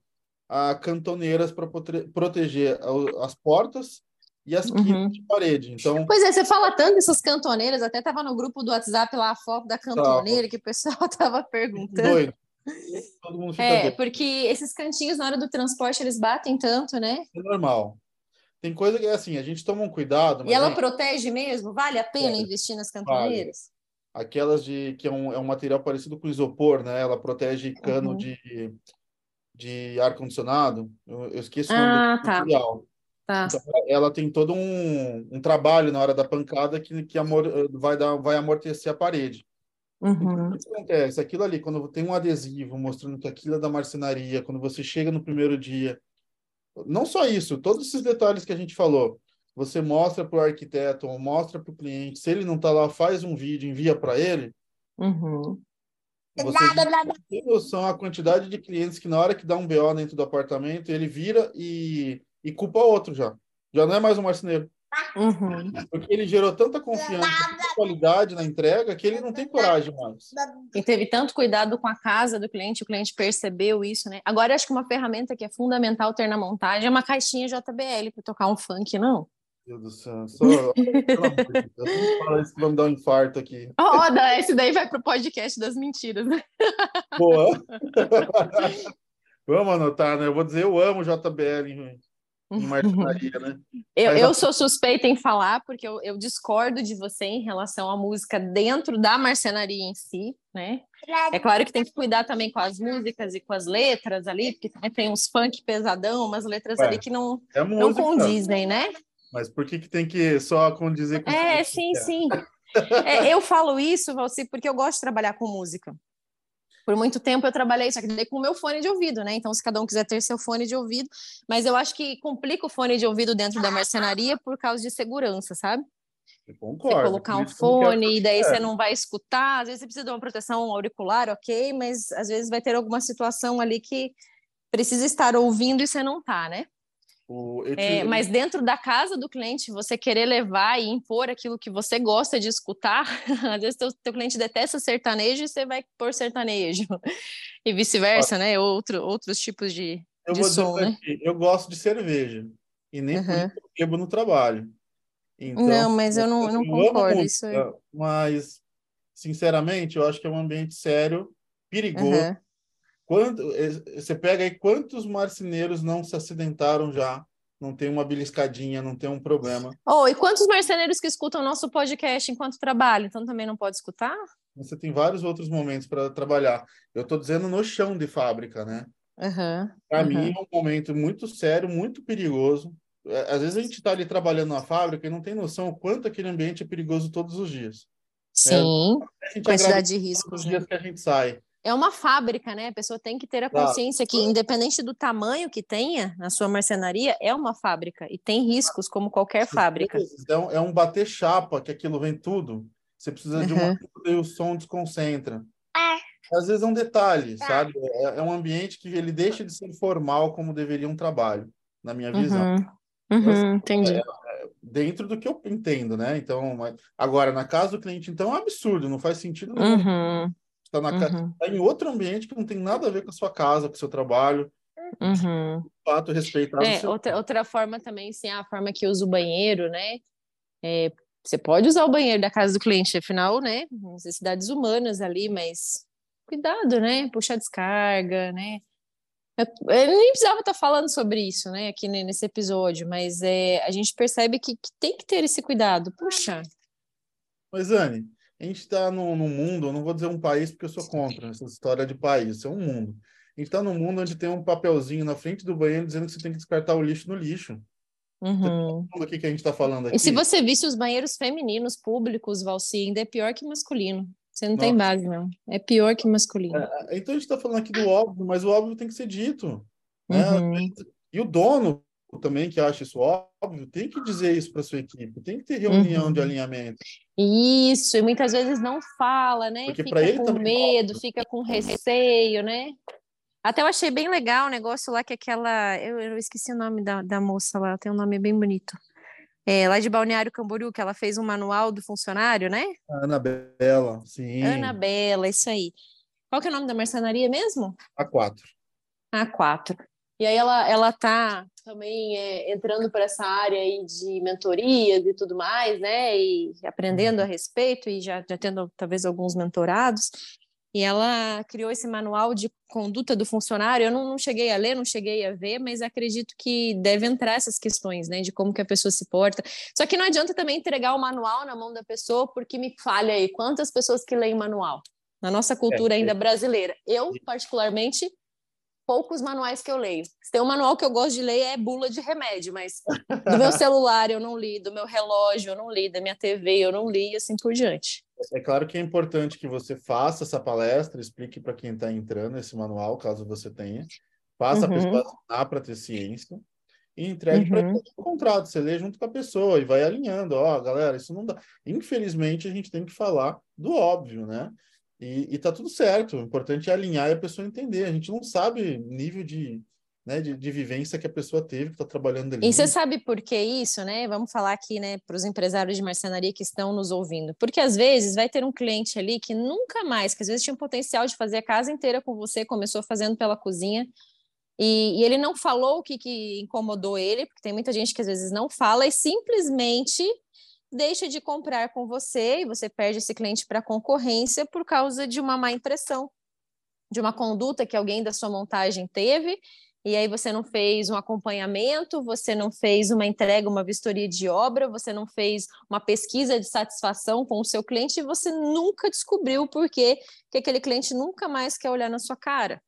a cantoneiras para proteger as portas e as uhum. de parede. Então, pois é, você fala tanto dessas cantoneiras, até estava no grupo do WhatsApp lá a foto da cantoneira que o pessoal estava perguntando. Doido. Todo mundo fica é, doido. porque esses cantinhos na hora do transporte eles batem tanto, né? É normal. Tem coisa que é assim, a gente toma um cuidado. E ela gente... protege mesmo? Vale a pena é, investir nas cantoneiras? Vale. Aquelas de que é um, é um material parecido com isopor, né? Ela protege cano uhum. de, de ar-condicionado. Eu, eu, esqueci o nome ah, do tá. material. Tá. Então, ela tem todo um, um trabalho na hora da pancada que, que amor, vai, dar, vai amortecer a parede. Uhum. Então, o que acontece? Aquilo ali, quando tem um adesivo mostrando que aquilo é da marcenaria, quando você chega no primeiro dia, não só isso, todos esses detalhes que a gente falou, você mostra para o arquiteto ou mostra para o cliente, se ele não está lá, faz um vídeo, envia para ele. Uhum. Você tem noção a quantidade de clientes que na hora que dá um BO dentro do apartamento, ele vira e e culpa outro já. Já não é mais um marceneiro. Uhum. Porque ele gerou tanta confiança, tanta qualidade na entrega que ele não tem coragem mais. E teve tanto cuidado com a casa do cliente, o cliente percebeu isso, né? Agora, acho que uma ferramenta que é fundamental ter na montagem é uma caixinha JBL para tocar um funk, não? Meu Deus do céu, só... eu falo isso que vai me dar um infarto aqui. Roda, esse daí vai pro podcast das mentiras, né? Boa! Vamos anotar, né? Eu vou dizer, eu amo JBL, em marcenaria, né? Eu, eu sou suspeita em falar, porque eu, eu, discordo de você em relação à música dentro da marcenaria em si, né? É claro que tem que cuidar também com as músicas e com as letras ali, porque também tem uns funk pesadão, umas letras Ué, ali que não, é não condizem, né? Mas por que, que tem que só condizer com É, sim, sim. É, eu falo isso, Valci, porque eu gosto de trabalhar com música. Por muito tempo eu trabalhei, só que daí com o meu fone de ouvido, né? Então, se cada um quiser ter seu fone de ouvido, mas eu acho que complica o fone de ouvido dentro da marcenaria por causa de segurança, sabe? Eu concordo. Você colocar um fone e daí você não vai escutar, às vezes você precisa de uma proteção auricular, ok, mas às vezes vai ter alguma situação ali que precisa estar ouvindo e você não tá, né? O, é, mas dentro da casa do cliente, você querer levar e impor aquilo que você gosta de escutar, às vezes teu, teu cliente detesta sertanejo e você vai pôr sertanejo, e vice-versa, né? Outro, outros tipos de, eu de som, né? Aqui, eu gosto de cerveja, e nem uhum. bebo no trabalho. Então, não, mas eu não, eu não concordo. isso aí. Mas, sinceramente, eu acho que é um ambiente sério, perigoso, uhum Quanto, eh, você pega aí quantos marceneiros não se acidentaram já, não tem uma beliscadinha, não tem um problema. Oh, e quantos marceneiros que escutam nosso podcast enquanto trabalham, então também não pode escutar? Você tem vários outros momentos para trabalhar. Eu estou dizendo no chão de fábrica, né? Uhum, para uhum. mim é um momento muito sério, muito perigoso. É, às vezes a gente está ali trabalhando na fábrica e não tem noção o quanto aquele ambiente é perigoso todos os dias. Sim, é, quantidade de riscos. Todos os dias né? que a gente sai é uma fábrica, né? A pessoa tem que ter a consciência que, independente do tamanho que tenha na sua marcenaria, é uma fábrica e tem riscos como qualquer fábrica. É um, é um bater chapa, que aquilo vem tudo. Você precisa de uma e o som desconcentra. É. Às vezes é um detalhe, tá. sabe? É, é, um ambiente que ele deixa de ser formal como deveria um trabalho, na minha visão. Uhum. Uhum, entendi. É, é, dentro do que eu entendo, né? Então, agora, na casa do cliente, então, é um absurdo, não faz sentido nenhum. Uhum está na uhum. tá em outro ambiente que não tem nada a ver com a sua casa, com o seu trabalho. Uhum. De fato, respeitar. É, outra, outra forma também, sim, a forma que usa o banheiro, né? É, você pode usar o banheiro da casa do cliente, afinal, né? Necessidades humanas ali, mas cuidado, né? Puxar descarga, né? Eu, eu nem precisava estar falando sobre isso, né, aqui nesse episódio, mas é, a gente percebe que, que tem que ter esse cuidado. Puxa. Mas, Anne, a gente está num, num mundo, eu não vou dizer um país porque eu sou contra essa história de país, isso é um mundo. A gente está num mundo onde tem um papelzinho na frente do banheiro dizendo que você tem que descartar o lixo no lixo. Uhum. O que, que a gente está falando aqui? E se você visse os banheiros femininos públicos, Valci, ainda é pior que masculino. Você não Nossa. tem base, não. É pior que masculino. É, é então a gente está falando aqui do óbvio, mas o óbvio tem que ser dito. Né? Uhum. E o dono também que acha isso óbvio, tem que dizer isso para sua equipe, tem que ter reunião uhum. de alinhamento. Isso, e muitas vezes não fala, né? Porque fica ele com medo, é fica com receio, né? Até eu achei bem legal o negócio lá que aquela. Eu, eu esqueci o nome da, da moça lá, tem um nome bem bonito. É, lá de Balneário Camboriú, que ela fez um manual do funcionário, né? Anabela, sim. Anabela, isso aí. Qual que é o nome da mercenaria mesmo? A4. A4. E aí ela ela tá também é, entrando para essa área aí de mentorias e tudo mais, né? E aprendendo a uhum. respeito e já, já tendo talvez alguns mentorados. E ela criou esse manual de conduta do funcionário. Eu não, não, cheguei a ler, não cheguei a ver, mas acredito que deve entrar essas questões, né, de como que a pessoa se porta. Só que não adianta também entregar o manual na mão da pessoa, porque me falha aí quantas pessoas que leem manual na nossa cultura é, ainda é. brasileira. Eu, particularmente, poucos manuais que eu leio. Se tem um manual que eu gosto de ler é bula de remédio, mas do meu celular eu não li, do meu relógio eu não li, da minha TV eu não li, e assim por diante. É claro que é importante que você faça essa palestra, explique para quem está entrando esse manual, caso você tenha. Faça uhum. a pessoa para ter ciência e entregue uhum. para o contrato. Você lê junto com a pessoa e vai alinhando. Ó, oh, galera, isso não dá. Infelizmente, a gente tem que falar do óbvio, né? E, e tá tudo certo. O importante é alinhar e a pessoa entender. A gente não sabe nível de, né, de, de, vivência que a pessoa teve, que está trabalhando ali. E você sabe por que isso, né? Vamos falar aqui, né, para os empresários de marcenaria que estão nos ouvindo. Porque às vezes vai ter um cliente ali que nunca mais, que às vezes tinha um potencial de fazer a casa inteira com você, começou fazendo pela cozinha, e, e ele não falou o que, que incomodou ele, porque tem muita gente que às vezes não fala e simplesmente deixa de comprar com você e você perde esse cliente para concorrência por causa de uma má impressão, de uma conduta que alguém da sua montagem teve e aí você não fez um acompanhamento, você não fez uma entrega, uma vistoria de obra, você não fez uma pesquisa de satisfação com o seu cliente e você nunca descobriu por que aquele cliente nunca mais quer olhar na sua cara.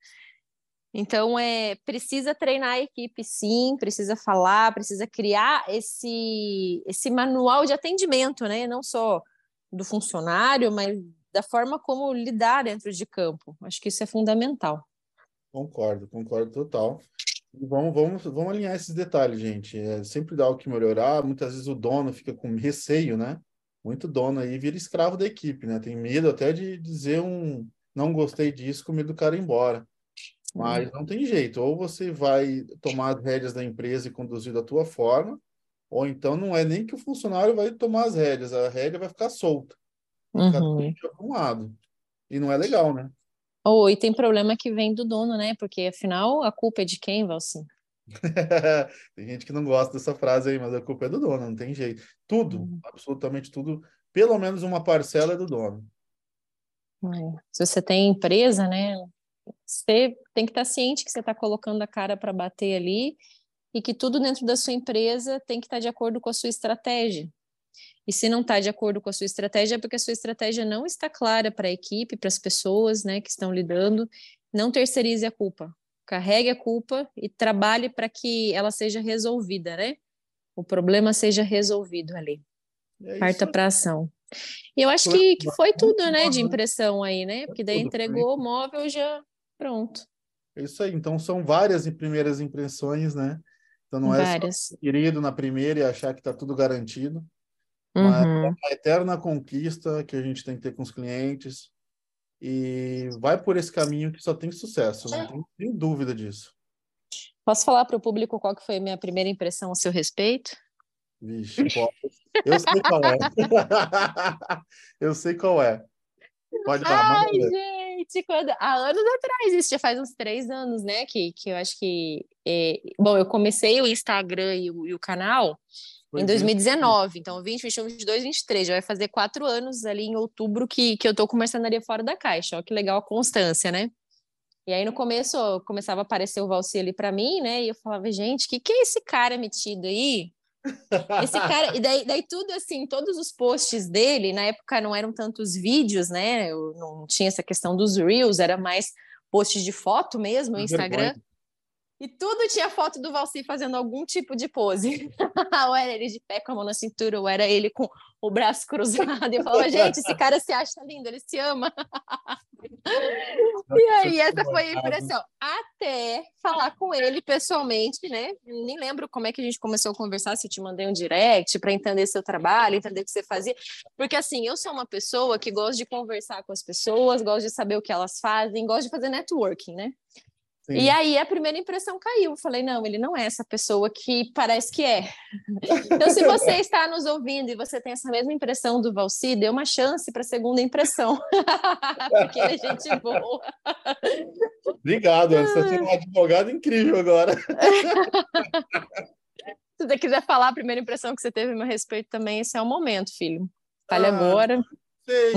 Então, é, precisa treinar a equipe, sim, precisa falar, precisa criar esse, esse manual de atendimento, né? Não só do funcionário, mas da forma como lidar dentro de campo. Acho que isso é fundamental. Concordo, concordo total. Vamos, vamos, vamos alinhar esses detalhes, gente. É, sempre dá o que melhorar. Muitas vezes o dono fica com receio, né? Muito dono aí vira escravo da equipe, né? Tem medo até de dizer um não gostei disso, com medo do cara ir embora. Mas não tem jeito. Ou você vai tomar as rédeas da empresa e conduzir da tua forma, ou então não é nem que o funcionário vai tomar as rédeas, a rédea vai ficar solta. Ficar uhum. um lado. E não é legal, né? Ou oh, e tem problema que vem do dono, né? Porque afinal a culpa é de quem, Valsim? tem gente que não gosta dessa frase aí, mas a culpa é do dono, não tem jeito. Tudo, uhum. absolutamente tudo, pelo menos uma parcela é do dono. É. Se você tem empresa, né? Você tem que estar ciente que você está colocando a cara para bater ali e que tudo dentro da sua empresa tem que estar de acordo com a sua estratégia. E se não está de acordo com a sua estratégia, é porque a sua estratégia não está clara para a equipe, para as pessoas né, que estão lidando. Não terceirize a culpa. Carregue a culpa e trabalhe para que ela seja resolvida, né? O problema seja resolvido ali. É Parta para ação. E eu acho que, que foi tudo, né, de impressão aí, né? Porque daí entregou o móvel já pronto. É isso aí. Então são várias primeiras impressões, né? Então não é várias. só querido na primeira e achar que está tudo garantido. Mas uhum. é uma eterna conquista que a gente tem que ter com os clientes. E vai por esse caminho que só tem sucesso, não tem, tem dúvida disso. Posso falar para o público qual que foi a minha primeira impressão a seu respeito? Vixe, eu sei qual é. eu sei qual é. Pode falar. Ai, gente, quando... há anos atrás, isso já faz uns três anos, né? Que, que eu acho que. É... Bom, eu comecei o Instagram e o, e o canal em 2019, então 20, 21, 22, 23, já vai fazer quatro anos ali em outubro que, que eu tô com mercenaria fora da caixa, ó que legal a constância, né? E aí no começo começava a aparecer o Valci ali para mim, né? E eu falava, gente, que que é esse cara metido aí? Esse cara, e daí, daí tudo assim, todos os posts dele, na época não eram tantos vídeos, né? Eu não tinha essa questão dos Reels, era mais posts de foto mesmo no Instagram. E tudo tinha foto do Valci fazendo algum tipo de pose. ou era ele de pé com a mão na cintura, ou era ele com o braço cruzado. E falava, gente, esse cara se acha lindo, ele se ama. e aí, essa foi a impressão. Até falar com ele pessoalmente, né? Nem lembro como é que a gente começou a conversar, se eu te mandei um direct para entender seu trabalho, entender o que você fazia. Porque, assim, eu sou uma pessoa que gosta de conversar com as pessoas, gosto de saber o que elas fazem, gosto de fazer networking, né? Sim. E aí a primeira impressão caiu. Falei, não, ele não é essa pessoa que parece que é. então, se você está nos ouvindo e você tem essa mesma impressão do Valci, dê uma chance para a segunda impressão. Porque ele é gente boa. Obrigado, você tem um advogado incrível agora. se você quiser falar a primeira impressão que você teve a meu respeito também, esse é o momento, filho. Fale ah, agora. Sei.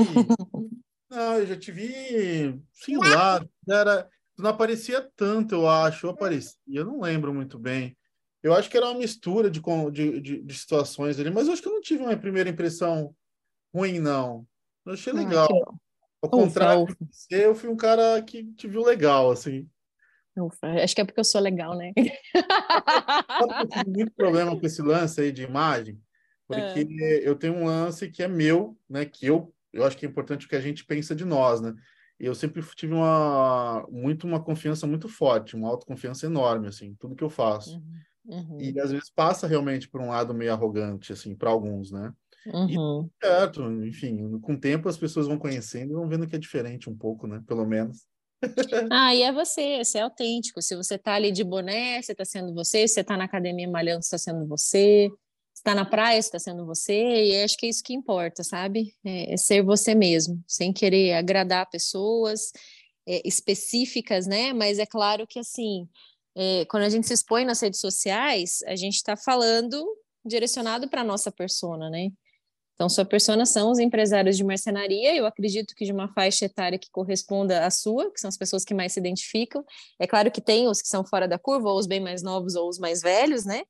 Não, eu já te vi, sei lá, era não aparecia tanto, eu acho. aparecia, eu não lembro muito bem. Eu acho que era uma mistura de, de, de, de situações ali, mas eu acho que eu não tive uma primeira impressão ruim, não. Eu achei ah, legal. Ah, Ao contrário de você, eu fui um cara que te viu legal, assim. Ufa, acho que é porque eu sou legal, né? eu tive muito problema com esse lance aí de imagem, porque é. eu tenho um lance que é meu, né? Que eu, eu acho que é importante o que a gente pensa de nós, né? Eu sempre tive uma muito uma confiança muito forte, uma autoconfiança enorme assim, tudo que eu faço. Uhum. Uhum. E às vezes passa realmente por um lado meio arrogante assim para alguns, né? Uhum. E, certo, enfim, com o tempo as pessoas vão conhecendo e vão vendo que é diferente um pouco, né? Pelo menos. ah, e é você, você é autêntico. Se você tá ali de boné, você tá sendo você. Se você tá na academia malhando, você tá sendo você está na praia, está sendo você, e acho que é isso que importa, sabe? É, é ser você mesmo, sem querer agradar pessoas é, específicas, né? Mas é claro que, assim, é, quando a gente se expõe nas redes sociais, a gente está falando direcionado para a nossa persona, né? Então, sua persona são os empresários de marcenaria, eu acredito que de uma faixa etária que corresponda à sua, que são as pessoas que mais se identificam. É claro que tem os que são fora da curva, ou os bem mais novos, ou os mais velhos, né?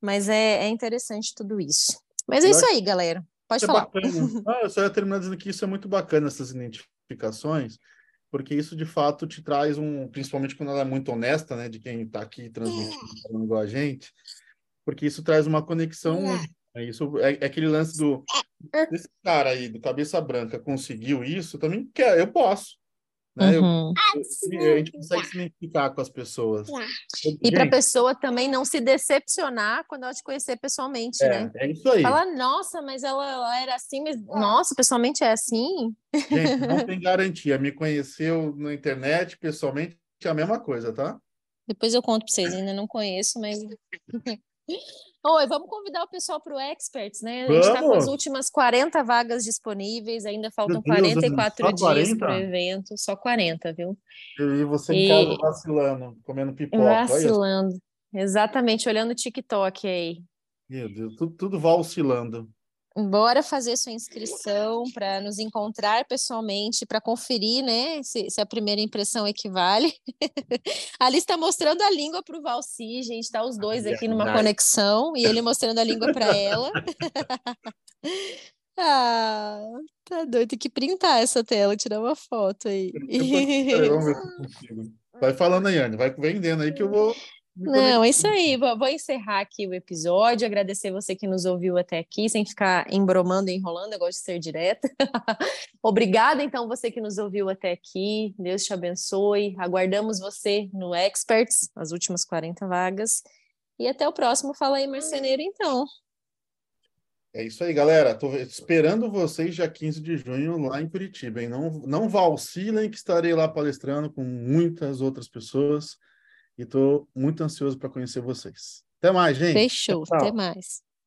Mas é, é interessante tudo isso. Mas é isso aí, galera. Pode é falar. ah, eu só ia terminar dizendo que isso é muito bacana, essas identificações, porque isso de fato te traz um, principalmente quando ela é muito honesta, né, de quem está aqui transmitindo falando igual a gente, porque isso traz uma conexão. É isso é, é aquele lance do esse cara aí do cabeça branca conseguiu isso, também quer, eu posso. Né? Uhum. Eu, eu, a gente consegue se identificar com as pessoas. E para a pessoa também não se decepcionar quando ela te conhecer pessoalmente, é, né? É isso aí. Fala, nossa, mas ela, ela, era assim, mas nossa, pessoalmente é assim. Gente, não tem garantia. Me conheceu na internet, pessoalmente, é a mesma coisa, tá? Depois eu conto para vocês, ainda não conheço, mas. Oi, vamos convidar o pessoal para o Experts, né? A gente está com as últimas 40 vagas disponíveis, ainda faltam Deus, 44 dias para o evento, só 40, viu? E você em casa vacilando, comendo pipoca. Vacilando, exatamente, olhando o TikTok aí. Meu Deus, tudo, tudo vacilando. Bora fazer sua inscrição para nos encontrar pessoalmente, para conferir, né, se, se, a primeira impressão equivale. Ali está mostrando a língua para o Valci, gente, está os dois aqui numa conexão e ele mostrando a língua para ela. ah, tá doido, tem que printar essa tela, tirar uma foto aí. Vai falando aí, Anne, vai vendendo aí que eu vou não, é isso aí. Vou, encerrar aqui o episódio. Agradecer você que nos ouviu até aqui, sem ficar embromando e enrolando. Eu gosto de ser direta. Obrigada, então, você que nos ouviu até aqui. Deus te abençoe. Aguardamos você no Experts, as últimas 40 vagas. E até o próximo Fala aí, Marceneiro, então. É isso aí, galera. Estou esperando vocês dia 15 de junho lá em Curitiba. Hein? Não, não vacilem que estarei lá palestrando com muitas outras pessoas e estou muito ansioso para conhecer vocês. Até mais, gente. Fechou, Tchau. até mais.